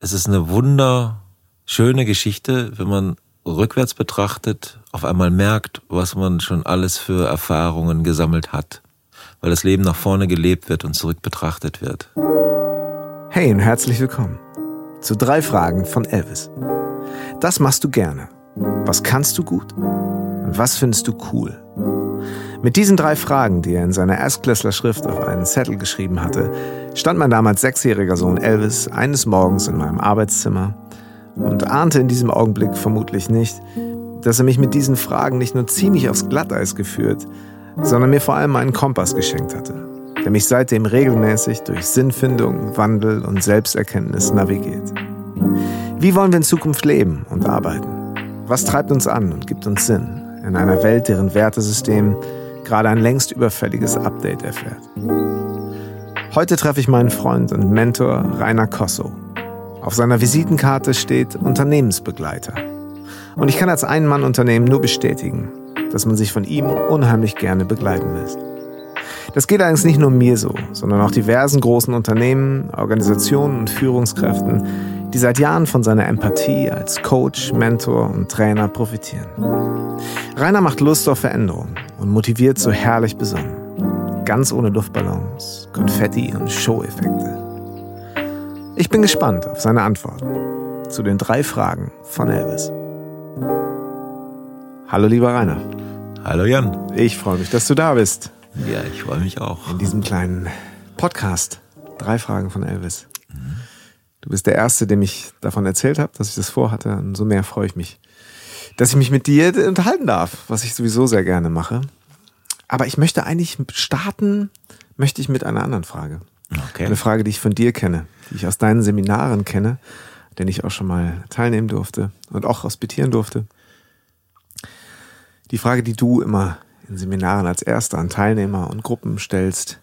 es ist eine wunderschöne Geschichte, wenn man rückwärts betrachtet, auf einmal merkt, was man schon alles für Erfahrungen gesammelt hat, weil das Leben nach vorne gelebt wird und zurück betrachtet wird. Hey und herzlich willkommen zu drei Fragen von Elvis. Das machst du gerne. Was kannst du gut? Und was findest du cool? Mit diesen drei Fragen, die er in seiner Erstklässler Schrift auf einen Zettel geschrieben hatte, stand mein damals sechsjähriger Sohn Elvis eines Morgens in meinem Arbeitszimmer und ahnte in diesem Augenblick vermutlich nicht, dass er mich mit diesen Fragen nicht nur ziemlich aufs Glatteis geführt, sondern mir vor allem einen Kompass geschenkt hatte, der mich seitdem regelmäßig durch Sinnfindung, Wandel und Selbsterkenntnis navigiert. Wie wollen wir in Zukunft leben und arbeiten? Was treibt uns an und gibt uns Sinn in einer Welt, deren Wertesystem gerade ein längst überfälliges Update erfährt? Heute treffe ich meinen Freund und Mentor Rainer Kosso. Auf seiner Visitenkarte steht Unternehmensbegleiter. Und ich kann als Ein-Mann-Unternehmen nur bestätigen, dass man sich von ihm unheimlich gerne begleiten lässt. Das geht allerdings nicht nur mir so, sondern auch diversen großen Unternehmen, Organisationen und Führungskräften, die seit Jahren von seiner Empathie als Coach, Mentor und Trainer profitieren. Rainer macht Lust auf Veränderung und motiviert so herrlich besonnen. Ganz ohne Luftballons, Konfetti und Show-Effekte. Ich bin gespannt auf seine Antworten zu den drei Fragen von Elvis. Hallo lieber Rainer. Hallo Jan. Ich freue mich, dass du da bist. Ja, ich freue mich auch. In diesem kleinen Podcast. Drei Fragen von Elvis. Du bist der Erste, dem ich davon erzählt habe, dass ich das vorhatte. Und so mehr freue ich mich, dass ich mich mit dir unterhalten darf, was ich sowieso sehr gerne mache. Aber ich möchte eigentlich starten, möchte ich mit einer anderen Frage. Okay. Eine Frage, die ich von dir kenne, die ich aus deinen Seminaren kenne, denn ich auch schon mal teilnehmen durfte und auch hospitieren durfte. Die Frage, die du immer in Seminaren als erster an Teilnehmer und Gruppen stellst,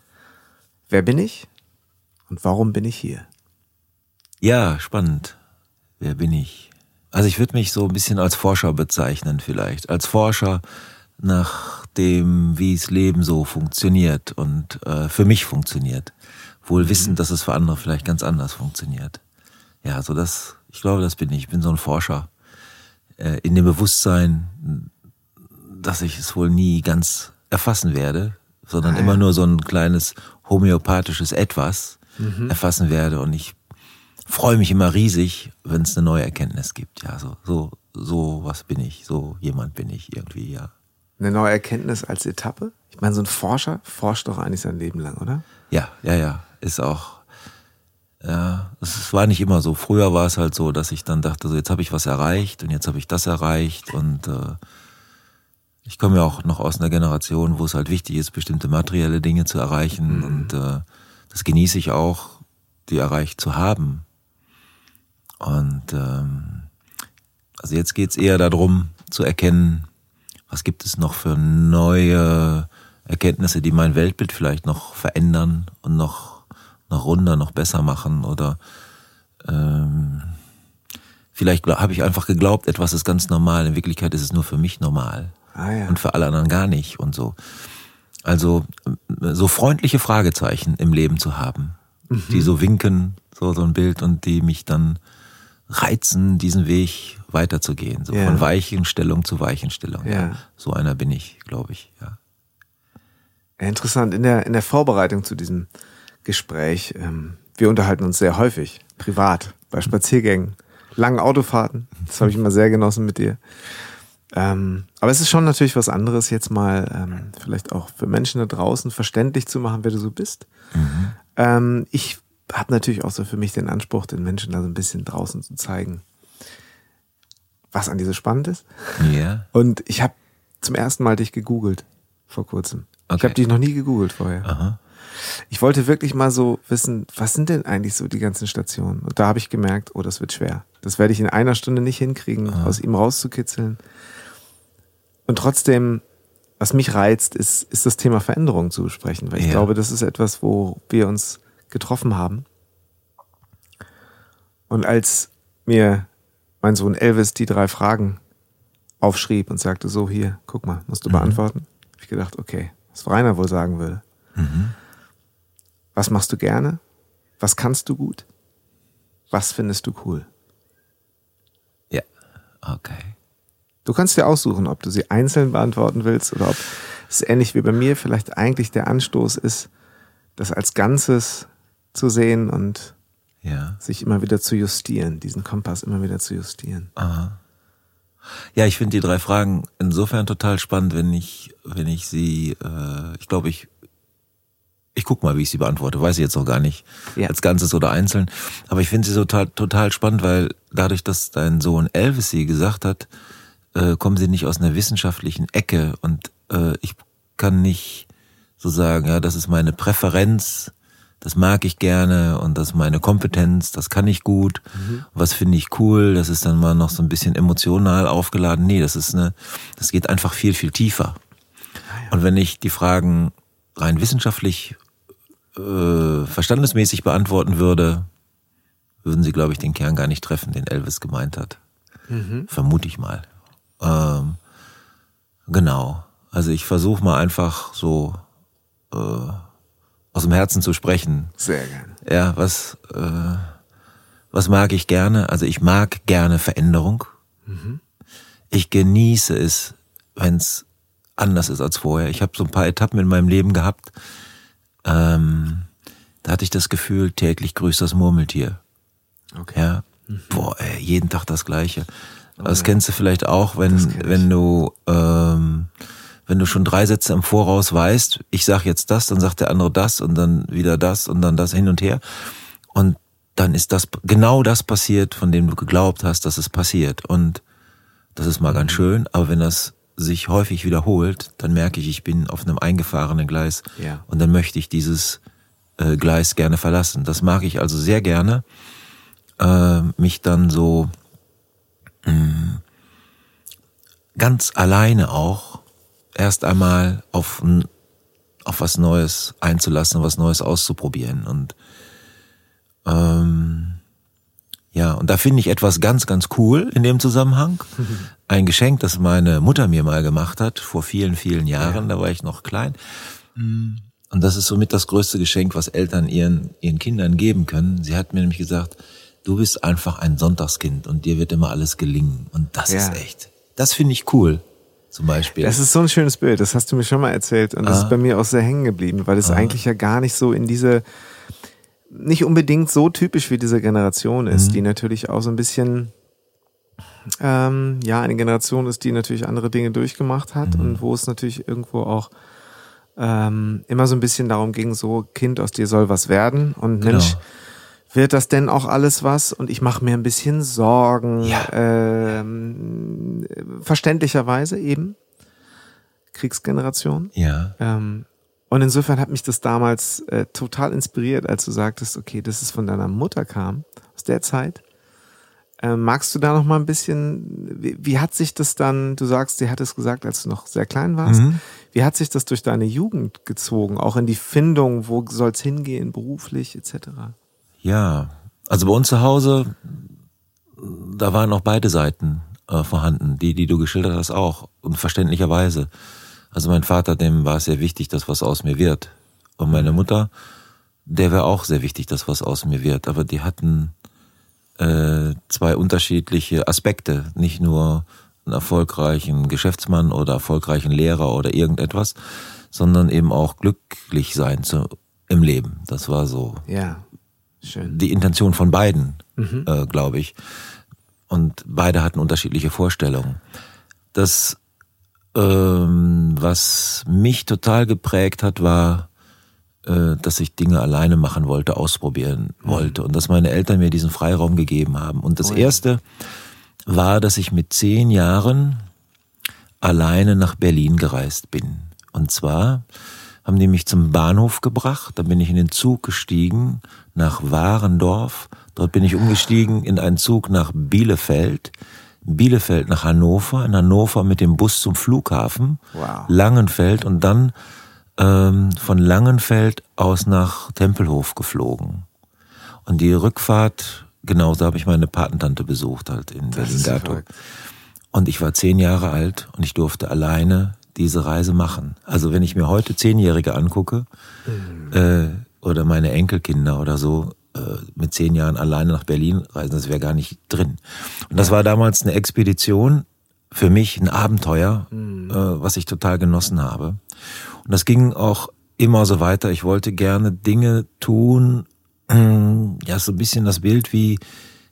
wer bin ich und warum bin ich hier? Ja, spannend. Wer bin ich? Also ich würde mich so ein bisschen als Forscher bezeichnen vielleicht. Als Forscher nach dem, wie das Leben so funktioniert und äh, für mich funktioniert. Wohl wissend, dass es für andere vielleicht ganz anders funktioniert. Ja, so das, ich glaube, das bin ich. Ich bin so ein Forscher. Äh, in dem Bewusstsein, dass ich es wohl nie ganz erfassen werde, sondern Ah, ja. immer nur so ein kleines homöopathisches Etwas Mhm. erfassen werde. Und ich freue mich immer riesig, wenn es eine neue Erkenntnis gibt. Ja, so, so, so was bin ich, so jemand bin ich irgendwie, ja. Eine neue Erkenntnis als Etappe? Ich meine, so ein Forscher forscht doch eigentlich sein Leben lang, oder? Ja, ja, ja, ist auch. Ja, es war nicht immer so. Früher war es halt so, dass ich dann dachte, so jetzt habe ich was erreicht und jetzt habe ich das erreicht und äh, ich komme ja auch noch aus einer Generation, wo es halt wichtig ist, bestimmte materielle Dinge zu erreichen und äh, das genieße ich auch, die erreicht zu haben. Und ähm, also jetzt geht's eher darum zu erkennen, was gibt es noch für neue Erkenntnisse, die mein Weltbild vielleicht noch verändern und noch, noch runder, noch besser machen oder ähm, vielleicht habe ich einfach geglaubt, etwas ist ganz normal, in Wirklichkeit ist es nur für mich normal Ah ja. und für alle anderen gar nicht und so. Also so freundliche Fragezeichen im Leben zu haben, die so winken, so, so ein Bild und die mich dann reizen, diesen Weg weiterzugehen, so Ja. von Weichenstellung zu Weichenstellung. Ja. So einer bin ich, glaube ich, ja. Ja, interessant. In der, in der Vorbereitung zu diesem Gespräch, ähm, wir unterhalten uns sehr häufig, privat, bei Spaziergängen, langen Autofahrten. Das habe ich immer sehr genossen mit dir. Ähm, aber es ist schon natürlich was anderes, jetzt mal ähm, vielleicht auch für Menschen da draußen verständlich zu machen, wer du so bist. Ähm, ich habe natürlich auch so für mich den Anspruch, den Menschen da so ein bisschen draußen zu zeigen, was an dir so spannend ist. Ja. Und ich habe zum ersten Mal dich gegoogelt vor kurzem. Ich Okay. habe dich noch nie gegoogelt vorher. Aha. Ich wollte wirklich mal so wissen, was sind denn eigentlich so die ganzen Stationen? Und da habe ich gemerkt, oh, das wird schwer. Das werde ich in einer Stunde nicht hinkriegen, aus ihm rauszukitzeln. Und trotzdem, was mich reizt, ist, ist das Thema Veränderung zu besprechen, weil ich Ja. glaube, das ist etwas, wo wir uns getroffen haben. Und als mir mein Sohn Elvis die drei Fragen aufschrieb und sagte, so hier, guck mal, musst du beantworten, habe ich gedacht, okay, was Rainer wohl sagen würde. Was machst du gerne? Was kannst du gut? Was findest du cool? Ja, okay. Du kannst dir aussuchen, ob du sie einzeln beantworten willst oder ob es ähnlich wie bei mir vielleicht eigentlich der Anstoß ist, das als Ganzes zu sehen und Ja. sich immer wieder zu justieren, diesen Kompass immer wieder zu justieren. Aha. Ja, ich finde die drei Fragen insofern total spannend, wenn ich, wenn ich sie, äh, ich glaube, ich, ich guck mal, wie ich sie beantworte, weiß ich jetzt noch gar nicht, Ja. als Ganzes oder einzeln. Aber ich finde sie total, total spannend, weil dadurch, dass dein Sohn Elvis sie gesagt hat, äh, kommen sie nicht aus einer wissenschaftlichen Ecke und äh, ich kann nicht so sagen, ja, das ist meine Präferenz, das mag ich gerne und das ist meine Kompetenz, das kann ich gut. Was finde ich cool, das ist dann mal noch so ein bisschen emotional aufgeladen. Nee, das ist eine, das geht einfach viel, viel tiefer. Und wenn ich die Fragen rein wissenschaftlich, äh, verstandesmäßig beantworten würde, würden sie, glaube ich, den Kern gar nicht treffen, den Elvis gemeint hat. Vermute ich mal. Ähm, genau. Also ich versuche mal einfach so äh, aus dem Herzen zu sprechen. Sehr gerne. Ja, was, äh, was mag ich gerne? Also ich mag gerne Veränderung. Ich genieße es, wenn es anders ist als vorher. Ich habe so ein paar Etappen in meinem Leben gehabt. Ähm, da hatte ich das Gefühl, täglich grüßt das Murmeltier. Okay. Ja. Boah, ey, jeden Tag das Gleiche. Das kennst du vielleicht auch, wenn, wenn du, ähm, wenn du schon drei Sätze im Voraus weißt, ich sag jetzt das, dann sagt der andere das und dann wieder das und dann das hin und her. Und dann ist das genau das passiert, von dem du geglaubt hast, dass es passiert. Und das ist mal Mhm. ganz schön, aber wenn das sich häufig wiederholt, dann merke ich, ich bin auf einem eingefahrenen Gleis Ja. und dann möchte ich dieses äh, Gleis gerne verlassen. Das mag ich also sehr gerne, äh, mich dann so mh, ganz alleine auch erst einmal auf, auf was Neues einzulassen, was Neues auszuprobieren. Und ähm, ja, und da finde ich etwas ganz, ganz cool in dem Zusammenhang. Ein Geschenk, das meine Mutter mir mal gemacht hat, vor vielen, vielen Jahren, da war ich noch klein. Und das ist somit das größte Geschenk, was Eltern ihren, ihren Kindern geben können. Sie hat mir nämlich gesagt, du bist einfach ein Sonntagskind und dir wird immer alles gelingen. Und das Ja. ist echt, das finde ich cool, zum Beispiel. Das ist so ein schönes Bild, das hast du mir schon mal erzählt und das Ah. ist bei mir auch sehr hängen geblieben, weil es eigentlich ja gar nicht so in diese, nicht unbedingt so typisch wie diese Generation ist, die natürlich auch so ein bisschen, ähm, ja, eine Generation ist, die natürlich andere Dinge durchgemacht hat und wo es natürlich irgendwo auch ähm, immer so ein bisschen darum ging, so Kind aus dir soll was werden und Genau. Wird das denn auch alles was? Und ich mache mir ein bisschen Sorgen, Ja. ähm, verständlicherweise eben. Kriegsgeneration. ja, Ähm, und insofern hat mich das damals äh, total inspiriert, als du sagtest, okay, dass es von deiner Mutter kam, aus der Zeit. Ähm, magst du da noch mal ein bisschen, wie, wie hat sich das dann, du sagst, sie hat es gesagt, als du noch sehr klein warst, Mhm. wie hat sich das durch deine Jugend gezogen, auch in die Findung, wo soll's hingehen, beruflich etc.? Ja. Also bei uns zu Hause, da waren auch beide Seiten äh, vorhanden. Die, die du geschildert hast, auch. Und verständlicherweise. Also mein Vater, dem war es sehr wichtig, dass was aus mir wird. Und meine Mutter, der wäre auch sehr wichtig, dass was aus mir wird. Aber die hatten äh, zwei unterschiedliche Aspekte. Nicht nur einen erfolgreichen Geschäftsmann oder erfolgreichen Lehrer oder irgendetwas, sondern eben auch glücklich sein zu, im Leben. Das war so Ja, schön. die Intention von beiden, äh, glaube ich. Und beide hatten unterschiedliche Vorstellungen. Das, ähm, was mich total geprägt hat, war, äh, dass ich Dinge alleine machen wollte, ausprobieren wollte und dass meine Eltern mir diesen Freiraum gegeben haben. Und das Oh ja. erste war, dass ich mit zehn Jahren alleine nach Berlin gereist bin. Und zwar haben die mich zum Bahnhof gebracht, dann bin ich in den Zug gestiegen nach Warendorf, dort bin ich umgestiegen in einen Zug nach Bielefeld, Bielefeld nach Hannover, in Hannover mit dem Bus zum Flughafen, Wow. Langenfeld und dann ähm, von Langenfeld aus nach Tempelhof geflogen. Und die Rückfahrt, genauso habe ich meine Patentante besucht halt in Berlin-Dato. Und ich war zehn Jahre alt und ich durfte alleine diese Reise machen. Also wenn ich mir heute Zehnjährige angucke Mhm. äh, oder meine Enkelkinder oder so, äh, mit zehn Jahren alleine nach Berlin reisen, das wäre gar nicht drin. Und das war damals eine Expedition, für mich ein Abenteuer, mhm. äh, was ich total genossen habe. Und das ging auch immer so weiter. Ich wollte gerne Dinge tun, ja, so ein bisschen das Bild wie,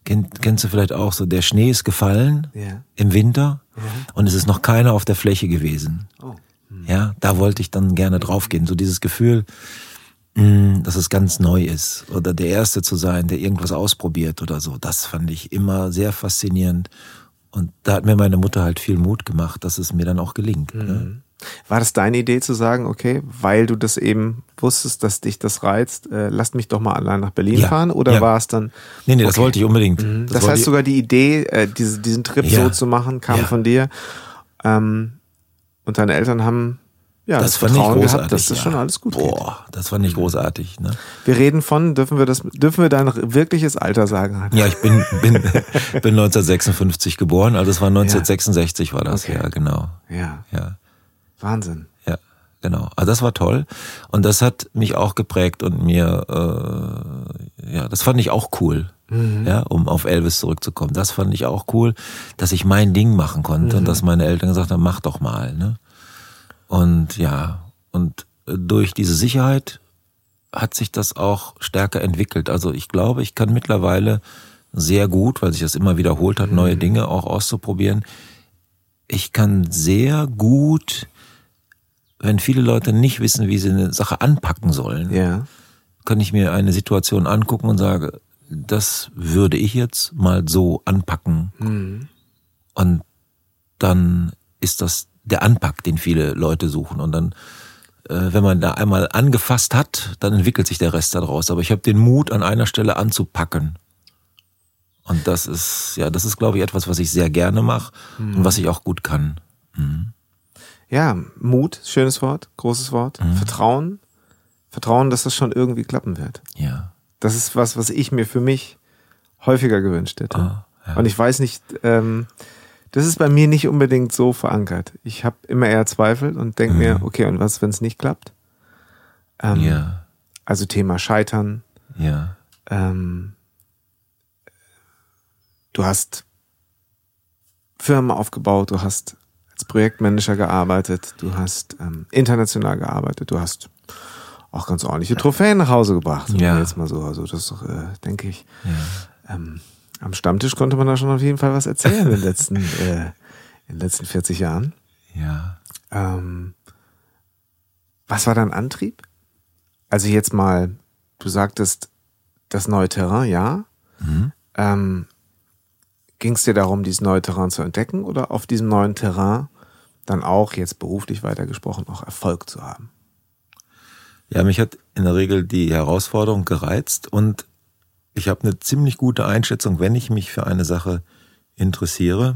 kenn, kennst du vielleicht auch so, der Schnee ist gefallen ja. im Winter ja. und es ist noch keiner auf der Fläche gewesen. Oh. Hm. Ja, da wollte ich dann gerne draufgehen. So dieses Gefühl, mh, dass es ganz neu ist oder der Erste zu sein, der irgendwas ausprobiert oder so. Das fand ich immer sehr faszinierend. Und da hat mir meine Mutter halt viel Mut gemacht, dass es mir dann auch gelingt. Ne? Mhm. Ne? War das deine Idee zu sagen, okay, weil du das eben wusstest, dass dich das reizt, äh, lass mich doch mal allein nach Berlin ja, fahren? Oder ja. war es dann? Nee, nee, okay. das wollte ich unbedingt. Mhm. Das, das heißt sogar die Idee, äh, diese, diesen Trip ja. so zu machen, kam von dir. Ähm, und deine Eltern haben ja, das, das fand Vertrauen ich großartig. Gehabt, dass das schon alles gut Boah, geht. das fand ich großartig. Ne? Wir reden von, dürfen wir das, dürfen wir dein wirkliches Alter sagen? Ja, ich bin, bin, bin 1956 geboren, also es war 1966 ja. war das, okay. ja, genau. Ja. ja. Wahnsinn. Ja, genau. Also das war toll. Und das hat mich auch geprägt und mir, äh, ja, das fand ich auch cool. Mhm. Ja, um auf Elvis zurückzukommen. Das fand ich auch cool, dass ich mein Ding machen konnte mhm. und dass meine Eltern gesagt haben, mach doch mal. Ne? Und ja, und durch diese Sicherheit hat sich das auch stärker entwickelt. Also ich glaube, ich kann mittlerweile sehr gut, weil sich das immer wiederholt hat, mhm. neue Dinge auch auszuprobieren. Ich kann sehr gut wenn viele Leute nicht wissen, wie sie eine Sache anpacken sollen, ja. kann ich mir eine Situation angucken und sage, das würde ich jetzt mal so anpacken. Mhm. Und dann ist das der Anpack, den viele Leute suchen. Und dann, äh, wenn man da einmal angefasst hat, dann entwickelt sich der Rest daraus. Aber ich habe den Mut, an einer Stelle anzupacken. Und das ist, ja, das ist, glaube ich, etwas, was ich sehr gerne mache mhm. und was ich auch gut kann. Mhm ja, Mut, schönes Wort, großes Wort. Mhm. Vertrauen. Vertrauen, dass das schon irgendwie klappen wird. Ja. Das ist was, was ich mir für mich häufiger gewünscht hätte. Ah, ja. Und ich weiß nicht, ähm, das ist bei mir nicht unbedingt so verankert. Ich habe immer eher Zweifel und denke mhm. mir, okay, und was, wenn es nicht klappt? Ähm, ja. Also Thema Scheitern. Ja. Ähm, du hast Firmen aufgebaut, du hast als Projektmanager gearbeitet, du hast ähm, international gearbeitet, du hast auch ganz ordentliche Trophäen nach Hause gebracht. Ja. Jetzt mal so, also das äh, denke ich. Ja. Ähm, am Stammtisch konnte man da schon auf jeden Fall was erzählen in den letzten, äh, in den letzten 40 Jahren. Ja. Ähm, was war dein Antrieb? Also jetzt mal, du sagtest, das neue Terrain, ja. Mhm. Ähm, Ging es dir darum, dieses neue Terrain zu entdecken oder auf diesem neuen Terrain dann auch, jetzt beruflich weitergesprochen, auch Erfolg zu haben? Ja, mich hat in der Regel die Herausforderung gereizt und ich habe eine ziemlich gute Einschätzung, wenn ich mich für eine Sache interessiere,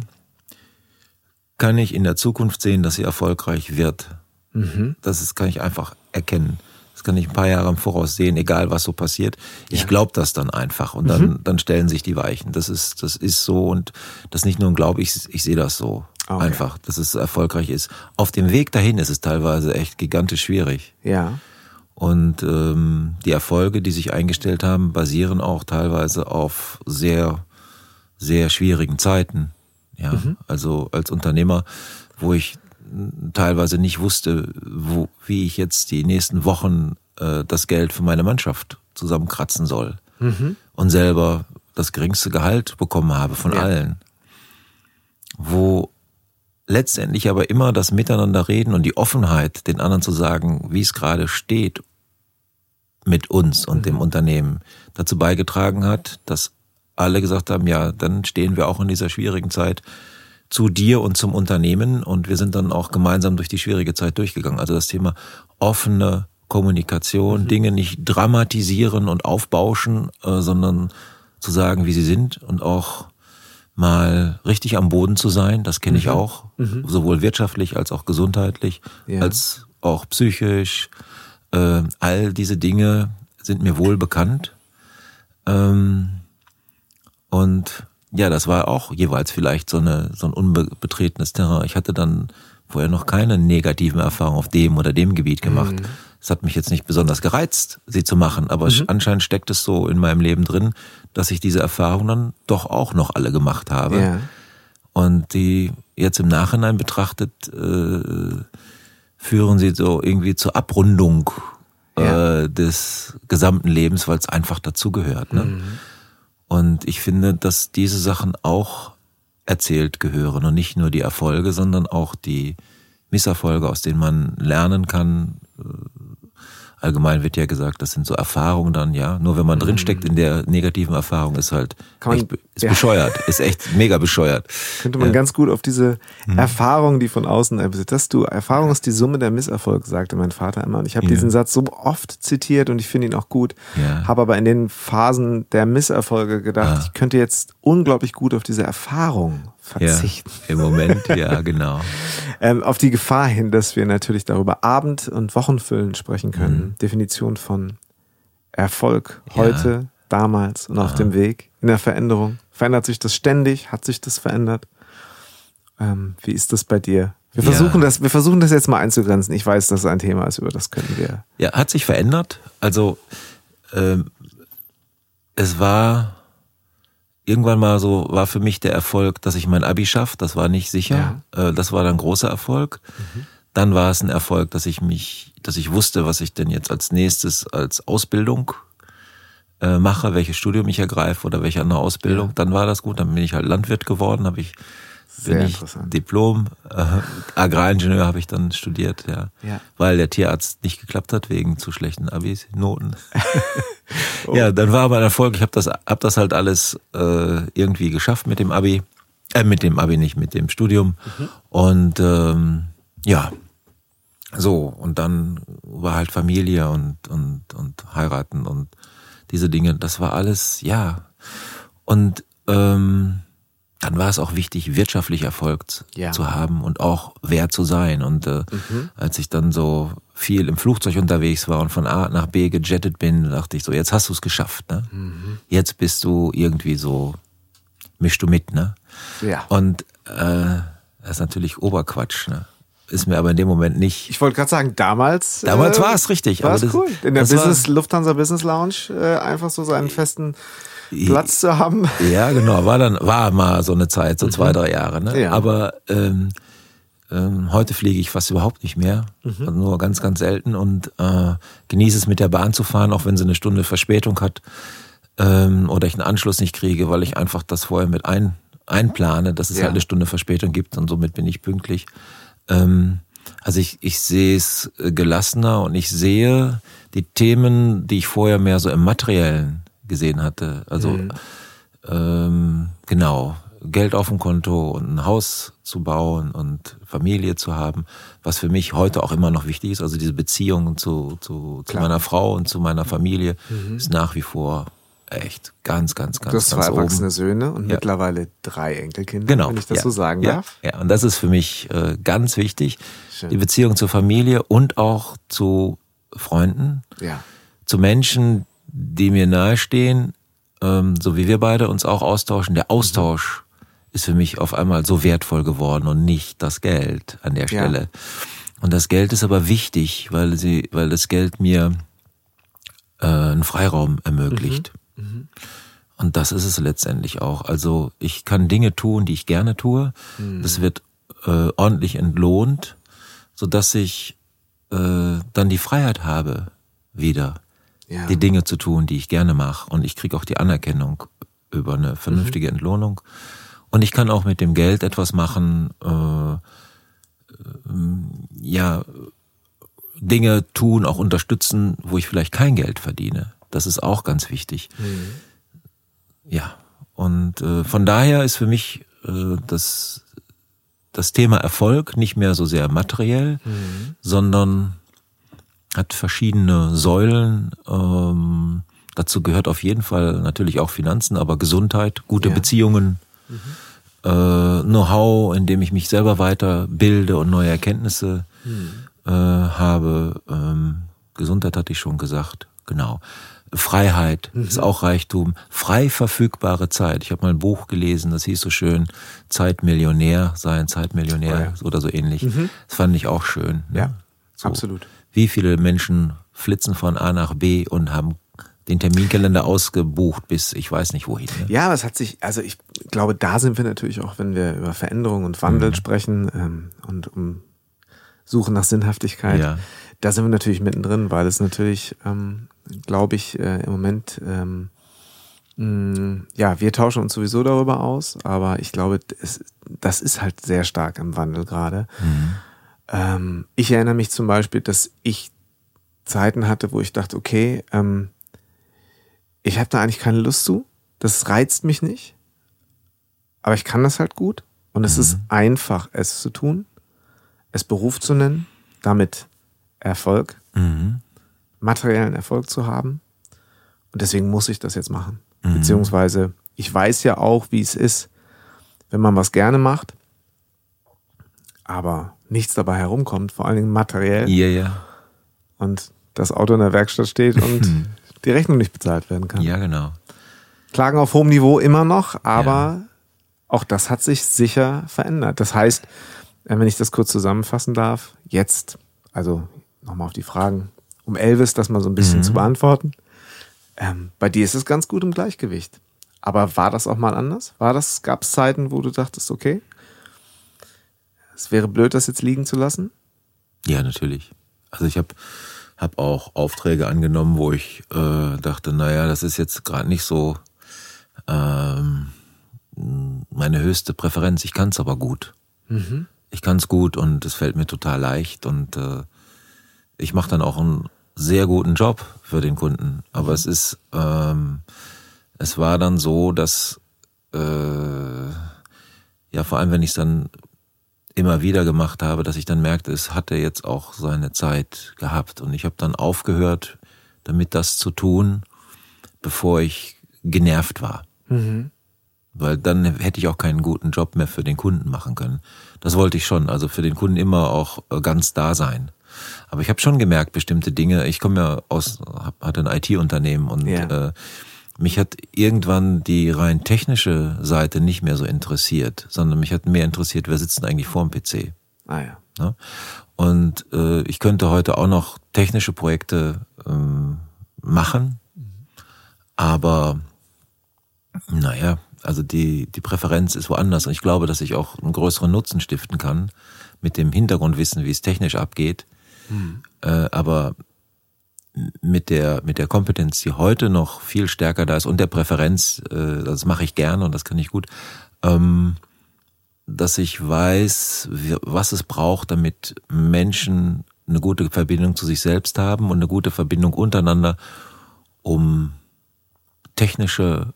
kann ich in der Zukunft sehen, dass sie erfolgreich wird. Mhm. Das ist, kann ich einfach erkennen. Das kann ich ein paar Jahre im Voraus sehen, egal was so passiert. Ich ja. glaube das dann einfach und dann, mhm. dann stellen sich die Weichen. Das ist, das ist so und das nicht nur ein Glaube, ich, ich sehe das so. Okay. Einfach, dass es erfolgreich ist. Auf dem Weg dahin ist es teilweise echt gigantisch schwierig. Ja. Und ähm, die Erfolge, die sich eingestellt haben, basieren auch teilweise auf sehr, sehr schwierigen Zeiten. Ja, mhm. also als Unternehmer, wo ich teilweise nicht wusste, wo, wie ich jetzt die nächsten Wochen äh, das Geld für meine Mannschaft zusammenkratzen soll. Mhm. Und selber das geringste Gehalt bekommen habe von ja. allen. Wo letztendlich aber immer das Miteinander reden und die Offenheit, den anderen zu sagen, wie es gerade steht mit uns und mhm. dem Unternehmen, dazu beigetragen hat, dass alle gesagt haben, ja, dann stehen wir auch in dieser schwierigen Zeit zu dir und zum Unternehmen und wir sind dann auch gemeinsam durch die schwierige Zeit durchgegangen. Also das Thema offene Kommunikation, mhm. Dinge nicht dramatisieren und aufbauschen, äh, sondern zu sagen, wie sie sind und auch mal richtig am Boden zu sein, das kenne ich mhm. auch, mhm. sowohl wirtschaftlich als auch gesundheitlich, ja. als auch psychisch. Äh, all diese Dinge sind mir wohl bekannt. Ähm, und ja, das war auch jeweils vielleicht so, eine, so ein unbetretenes Terrain. Ich hatte dann vorher noch keine negativen Erfahrungen auf dem oder dem Gebiet gemacht. Mhm. es hat mich jetzt nicht besonders gereizt, sie zu machen, aber mhm. anscheinend steckt es so in meinem Leben drin, dass ich diese Erfahrungen dann doch auch noch alle gemacht habe. Ja. Und die jetzt im Nachhinein betrachtet, äh, führen sie so irgendwie zur Abrundung ja. äh, des gesamten Lebens, weil es einfach dazugehört. Ne? Mhm. Und ich finde, dass diese Sachen auch erzählt gehören und nicht nur die Erfolge, sondern auch die Misserfolge, aus denen man lernen kann, äh, allgemein wird ja gesagt, das sind so Erfahrungen dann, ja. Nur wenn man mhm. drinsteckt in der negativen Erfahrung, ist halt Kann man, echt, ist ja. bescheuert, ist echt mega bescheuert. Könnte man ja. ganz gut auf diese mhm. Erfahrung, die von außen dass du, Erfahrung ist die Summe der Misserfolge, sagte mein Vater immer. Und ich habe ja. diesen Satz so oft zitiert und ich finde ihn auch gut. Ja. Habe aber in den Phasen der Misserfolge gedacht, ah. ich könnte jetzt unglaublich gut auf diese Erfahrung verzichten. Ja, Im Moment, ja, genau. ähm, auf die Gefahr hin, dass wir natürlich darüber Abend- und Wochenfüllen sprechen können. Mhm. Definition von Erfolg heute, damals und Aha. auf dem Weg, in der Veränderung. Verändert sich das ständig? Hat sich das verändert? Ähm, wie ist das bei dir? Wir versuchen ja. das, wir versuchen das jetzt mal einzugrenzen. Ich weiß, dass es ein Thema ist, über das können wir. Ja, hat sich verändert. Also ähm, es war irgendwann mal so, war für mich der Erfolg, dass ich mein Abi schaffe. Das war nicht sicher. Ja. Äh, das war dann großer Erfolg. Mhm. Dann war es ein Erfolg, dass ich mich, dass ich wusste, was ich denn jetzt als nächstes als Ausbildung äh, mache, welches Studium ich ergreife oder welche andere Ausbildung. Ja. Dann war das gut. Dann bin ich halt Landwirt geworden, habe ich bin ich Diplom, äh, Agraringenieur habe ich dann studiert, ja. ja. Weil der Tierarzt nicht geklappt hat wegen zu schlechten Abis, Noten. oh. Ja, dann war aber ein Erfolg. Ich habe das, hab das halt alles äh, irgendwie geschafft mit dem Abi. Äh, mit dem Abi nicht, mit dem Studium. Mhm. Und ähm, ja, so, und dann war halt Familie und, und, und heiraten und diese Dinge, das war alles, ja. Und ähm, dann war es auch wichtig, wirtschaftlich Erfolg ja. zu haben und auch wert zu sein. Und äh, mhm. als ich dann so viel im Flugzeug unterwegs war und von A nach B gejettet bin, dachte ich so, jetzt hast du es geschafft. Ne? Mhm. Jetzt bist du irgendwie so, mischst du mit. Ne? Ja. Und äh, das ist natürlich Oberquatsch. Ne? Ist mir aber in dem Moment nicht. Ich wollte gerade sagen, damals. Damals äh, war es richtig. War es cool. In der Business, Lufthansa Business Lounge äh, einfach so seinen festen Platz zu haben. Ja, genau. War dann, war mal so eine Zeit, so mhm. zwei, drei Jahre. Ne? Ja. Aber ähm, ähm, heute fliege ich fast überhaupt nicht mehr. Mhm. Also nur ganz, ganz selten und äh, genieße es mit der Bahn zu fahren, auch wenn sie eine Stunde Verspätung hat ähm, oder ich einen Anschluss nicht kriege, weil ich einfach das vorher mit ein, einplane, dass es ja. halt eine Stunde Verspätung gibt und somit bin ich pünktlich. Ähm, also ich, ich sehe es gelassener und ich sehe die Themen, die ich vorher mehr so im materiellen gesehen hatte. Also mhm. ähm, genau, Geld auf dem Konto und ein Haus zu bauen und Familie zu haben, was für mich heute auch immer noch wichtig ist. Also diese Beziehung zu, zu, zu meiner Frau und zu meiner Familie mhm. ist nach wie vor echt ganz, ganz, ganz. Du hast zwei erwachsene oben. Söhne und ja. mittlerweile drei Enkelkinder, genau. wenn ich das ja. so sagen ja. darf. Ja, und das ist für mich äh, ganz wichtig. Schön. Die Beziehung zur Familie und auch zu Freunden, ja. zu Menschen, die mir nahestehen, ähm, so wie wir beide uns auch austauschen. Der Austausch ist für mich auf einmal so wertvoll geworden und nicht das Geld an der Stelle. Und das Geld ist aber wichtig, weil sie, weil das Geld mir äh, einen Freiraum ermöglicht. Mhm. Mhm. Und das ist es letztendlich auch. Also ich kann Dinge tun, die ich gerne tue. Mhm. Das wird äh, ordentlich entlohnt, so dass ich äh, dann die Freiheit habe wieder ja. die Dinge zu tun, die ich gerne mache. Und ich kriege auch die Anerkennung über eine vernünftige mhm. Entlohnung. Und ich kann auch mit dem Geld etwas machen, äh, äh, ja, Dinge tun, auch unterstützen, wo ich vielleicht kein Geld verdiene. Das ist auch ganz wichtig. Mhm. Ja, und äh, von daher ist für mich äh, das, das Thema Erfolg nicht mehr so sehr materiell, mhm. sondern hat verschiedene Säulen. Ähm, dazu gehört auf jeden Fall natürlich auch Finanzen, aber Gesundheit, gute ja. Beziehungen, mhm. äh, Know-how, in dem ich mich selber weiterbilde und neue Erkenntnisse mhm. äh, habe. Ähm, Gesundheit hatte ich schon gesagt, genau. Freiheit mhm. ist auch Reichtum. Frei verfügbare Zeit. Ich habe mal ein Buch gelesen, das hieß so schön, Zeitmillionär sein, Zeitmillionär oh ja. oder so ähnlich. Mhm. Das fand ich auch schön. Ne? Ja, so. absolut wie viele Menschen flitzen von A nach B und haben den Terminkalender ausgebucht bis ich weiß nicht wohin. Ne? Ja, es hat sich, also ich glaube, da sind wir natürlich auch, wenn wir über Veränderung und Wandel mhm. sprechen ähm, und um Suche nach Sinnhaftigkeit, ja. da sind wir natürlich mittendrin, weil es natürlich, ähm, glaube ich, äh, im Moment, ähm, mh, mm, ja, wir tauschen uns sowieso darüber aus, aber ich glaube, es, das ist halt sehr stark im Wandel gerade. Mhm. Ähm, ich erinnere mich zum Beispiel, dass ich Zeiten hatte, wo ich dachte, okay, ähm, ich habe da eigentlich keine Lust zu. Das reizt mich nicht. Aber ich kann das halt gut. Und es mhm. ist einfach, es zu tun, es Beruf zu nennen, damit Erfolg, mhm. Materiellen Erfolg zu haben. Und deswegen muss ich das jetzt machen. Mhm. Beziehungsweise, ich weiß ja auch, wie es ist, wenn man was gerne macht, aber nichts dabei herumkommt, vor allen Dingen materiell. Ja, ja. Und das Auto in der Werkstatt steht und die Rechnung nicht bezahlt werden kann. Ja, genau. Klagen auf hohem Niveau immer noch, aber ja. auch das hat sich sicher verändert. Das heißt, äh, wenn ich das kurz zusammenfassen darf, jetzt, also nochmal auf die Fragen um Elvis, das mal so ein bisschen mhm. zu beantworten. Ähm, bei dir ist es ganz gut im Gleichgewicht. Aber war das auch mal anders? War das, gab es Zeiten, wo du dachtest, okay, es wäre blöd, das jetzt liegen zu lassen? Ja, natürlich. Also ich habe habe auch Aufträge angenommen, wo ich äh, dachte, naja, das ist jetzt gerade nicht so ähm, meine höchste Präferenz. Ich kann es aber gut. Mhm. Ich kann es gut und es fällt mir total leicht und äh, ich mache dann auch einen sehr guten Job für den Kunden. Aber es ist, ähm, es war dann so, dass äh, ja vor allem, wenn ich es dann immer wieder gemacht habe, dass ich dann merkte, es hatte jetzt auch seine Zeit gehabt. Und ich habe dann aufgehört, damit das zu tun, bevor ich genervt war. Mhm. Weil dann hätte ich auch keinen guten Job mehr für den Kunden machen können. Das wollte ich schon, also für den Kunden immer auch äh, ganz da sein. Aber ich habe schon gemerkt, bestimmte Dinge, ich komme ja aus, hatte ein IT-Unternehmen und ja. äh, mich hat irgendwann die rein technische Seite nicht mehr so interessiert, sondern mich hat mehr interessiert, wer sitzt denn eigentlich vor dem PC. Ah ja. Ne? Und äh, ich könnte heute auch noch technische Projekte ähm, machen, aber naja, also die, die Präferenz ist woanders. Und ich glaube, dass ich auch einen größeren Nutzen stiften kann mit dem Hintergrundwissen, wie es technisch abgeht. Äh, aber mit der, mit der Kompetenz, die heute noch viel stärker da ist und der Präferenz, äh, das mache ich gerne und das kann ich gut, ähm, dass ich weiß, was es braucht, damit Menschen eine gute Verbindung zu sich selbst haben und eine gute Verbindung untereinander, um technische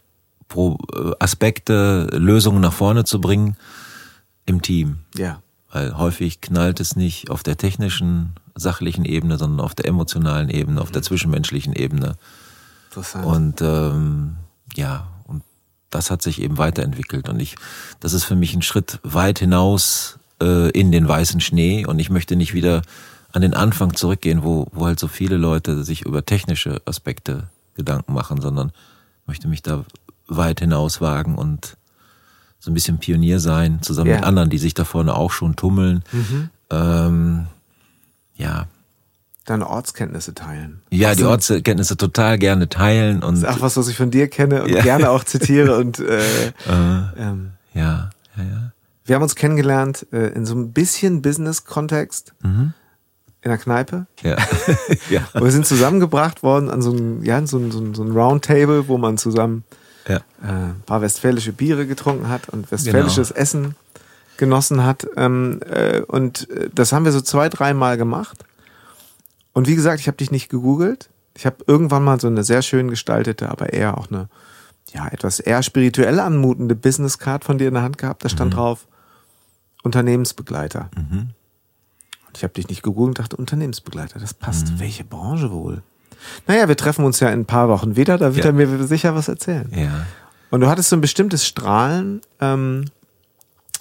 äh, Aspekte, Lösungen nach vorne zu bringen im Team. Ja. Weil häufig knallt es nicht auf der technischen sachlichen Ebene, sondern auf der emotionalen Ebene, auf der mhm. zwischenmenschlichen Ebene. Interessant. Und ähm, ja, und das hat sich eben weiterentwickelt. Und ich, das ist für mich ein Schritt weit hinaus äh, in den weißen Schnee. Und ich möchte nicht wieder an den Anfang zurückgehen, wo, wo halt so viele Leute sich über technische Aspekte Gedanken machen, sondern möchte mich da weit hinaus wagen und so ein bisschen Pionier sein, zusammen ja. mit anderen, die sich da vorne auch schon tummeln. Mhm. Ähm, ja. Deine Ortskenntnisse teilen. Ja, was die Ortskenntnisse total gerne teilen und. Das ist auch was, was ich von dir kenne und ja. gerne auch zitiere und äh, äh, ähm, ja, ja, ja. Wir haben uns kennengelernt äh, in so ein bisschen Business-Kontext. Mhm. In der Kneipe. Ja. ja. Und wir sind zusammengebracht worden an so einem, ja, so ein, so ein, so ein Roundtable, wo man zusammen ja. äh, ein paar westfälische Biere getrunken hat und westfälisches genau. Essen genossen hat. Ähm, äh, und äh, das haben wir so zwei, dreimal gemacht. Und wie gesagt, ich habe dich nicht gegoogelt. Ich habe irgendwann mal so eine sehr schön gestaltete, aber eher auch eine, ja, etwas eher spirituell anmutende Business Card von dir in der Hand gehabt. Da stand mhm. drauf Unternehmensbegleiter. Mhm. Und ich habe dich nicht gegoogelt und dachte, Unternehmensbegleiter, das passt. Mhm. Welche Branche wohl? Naja, wir treffen uns ja in ein paar Wochen wieder, da wird ja. er mir sicher was erzählen. Ja. Und du hattest so ein bestimmtes Strahlen, ähm,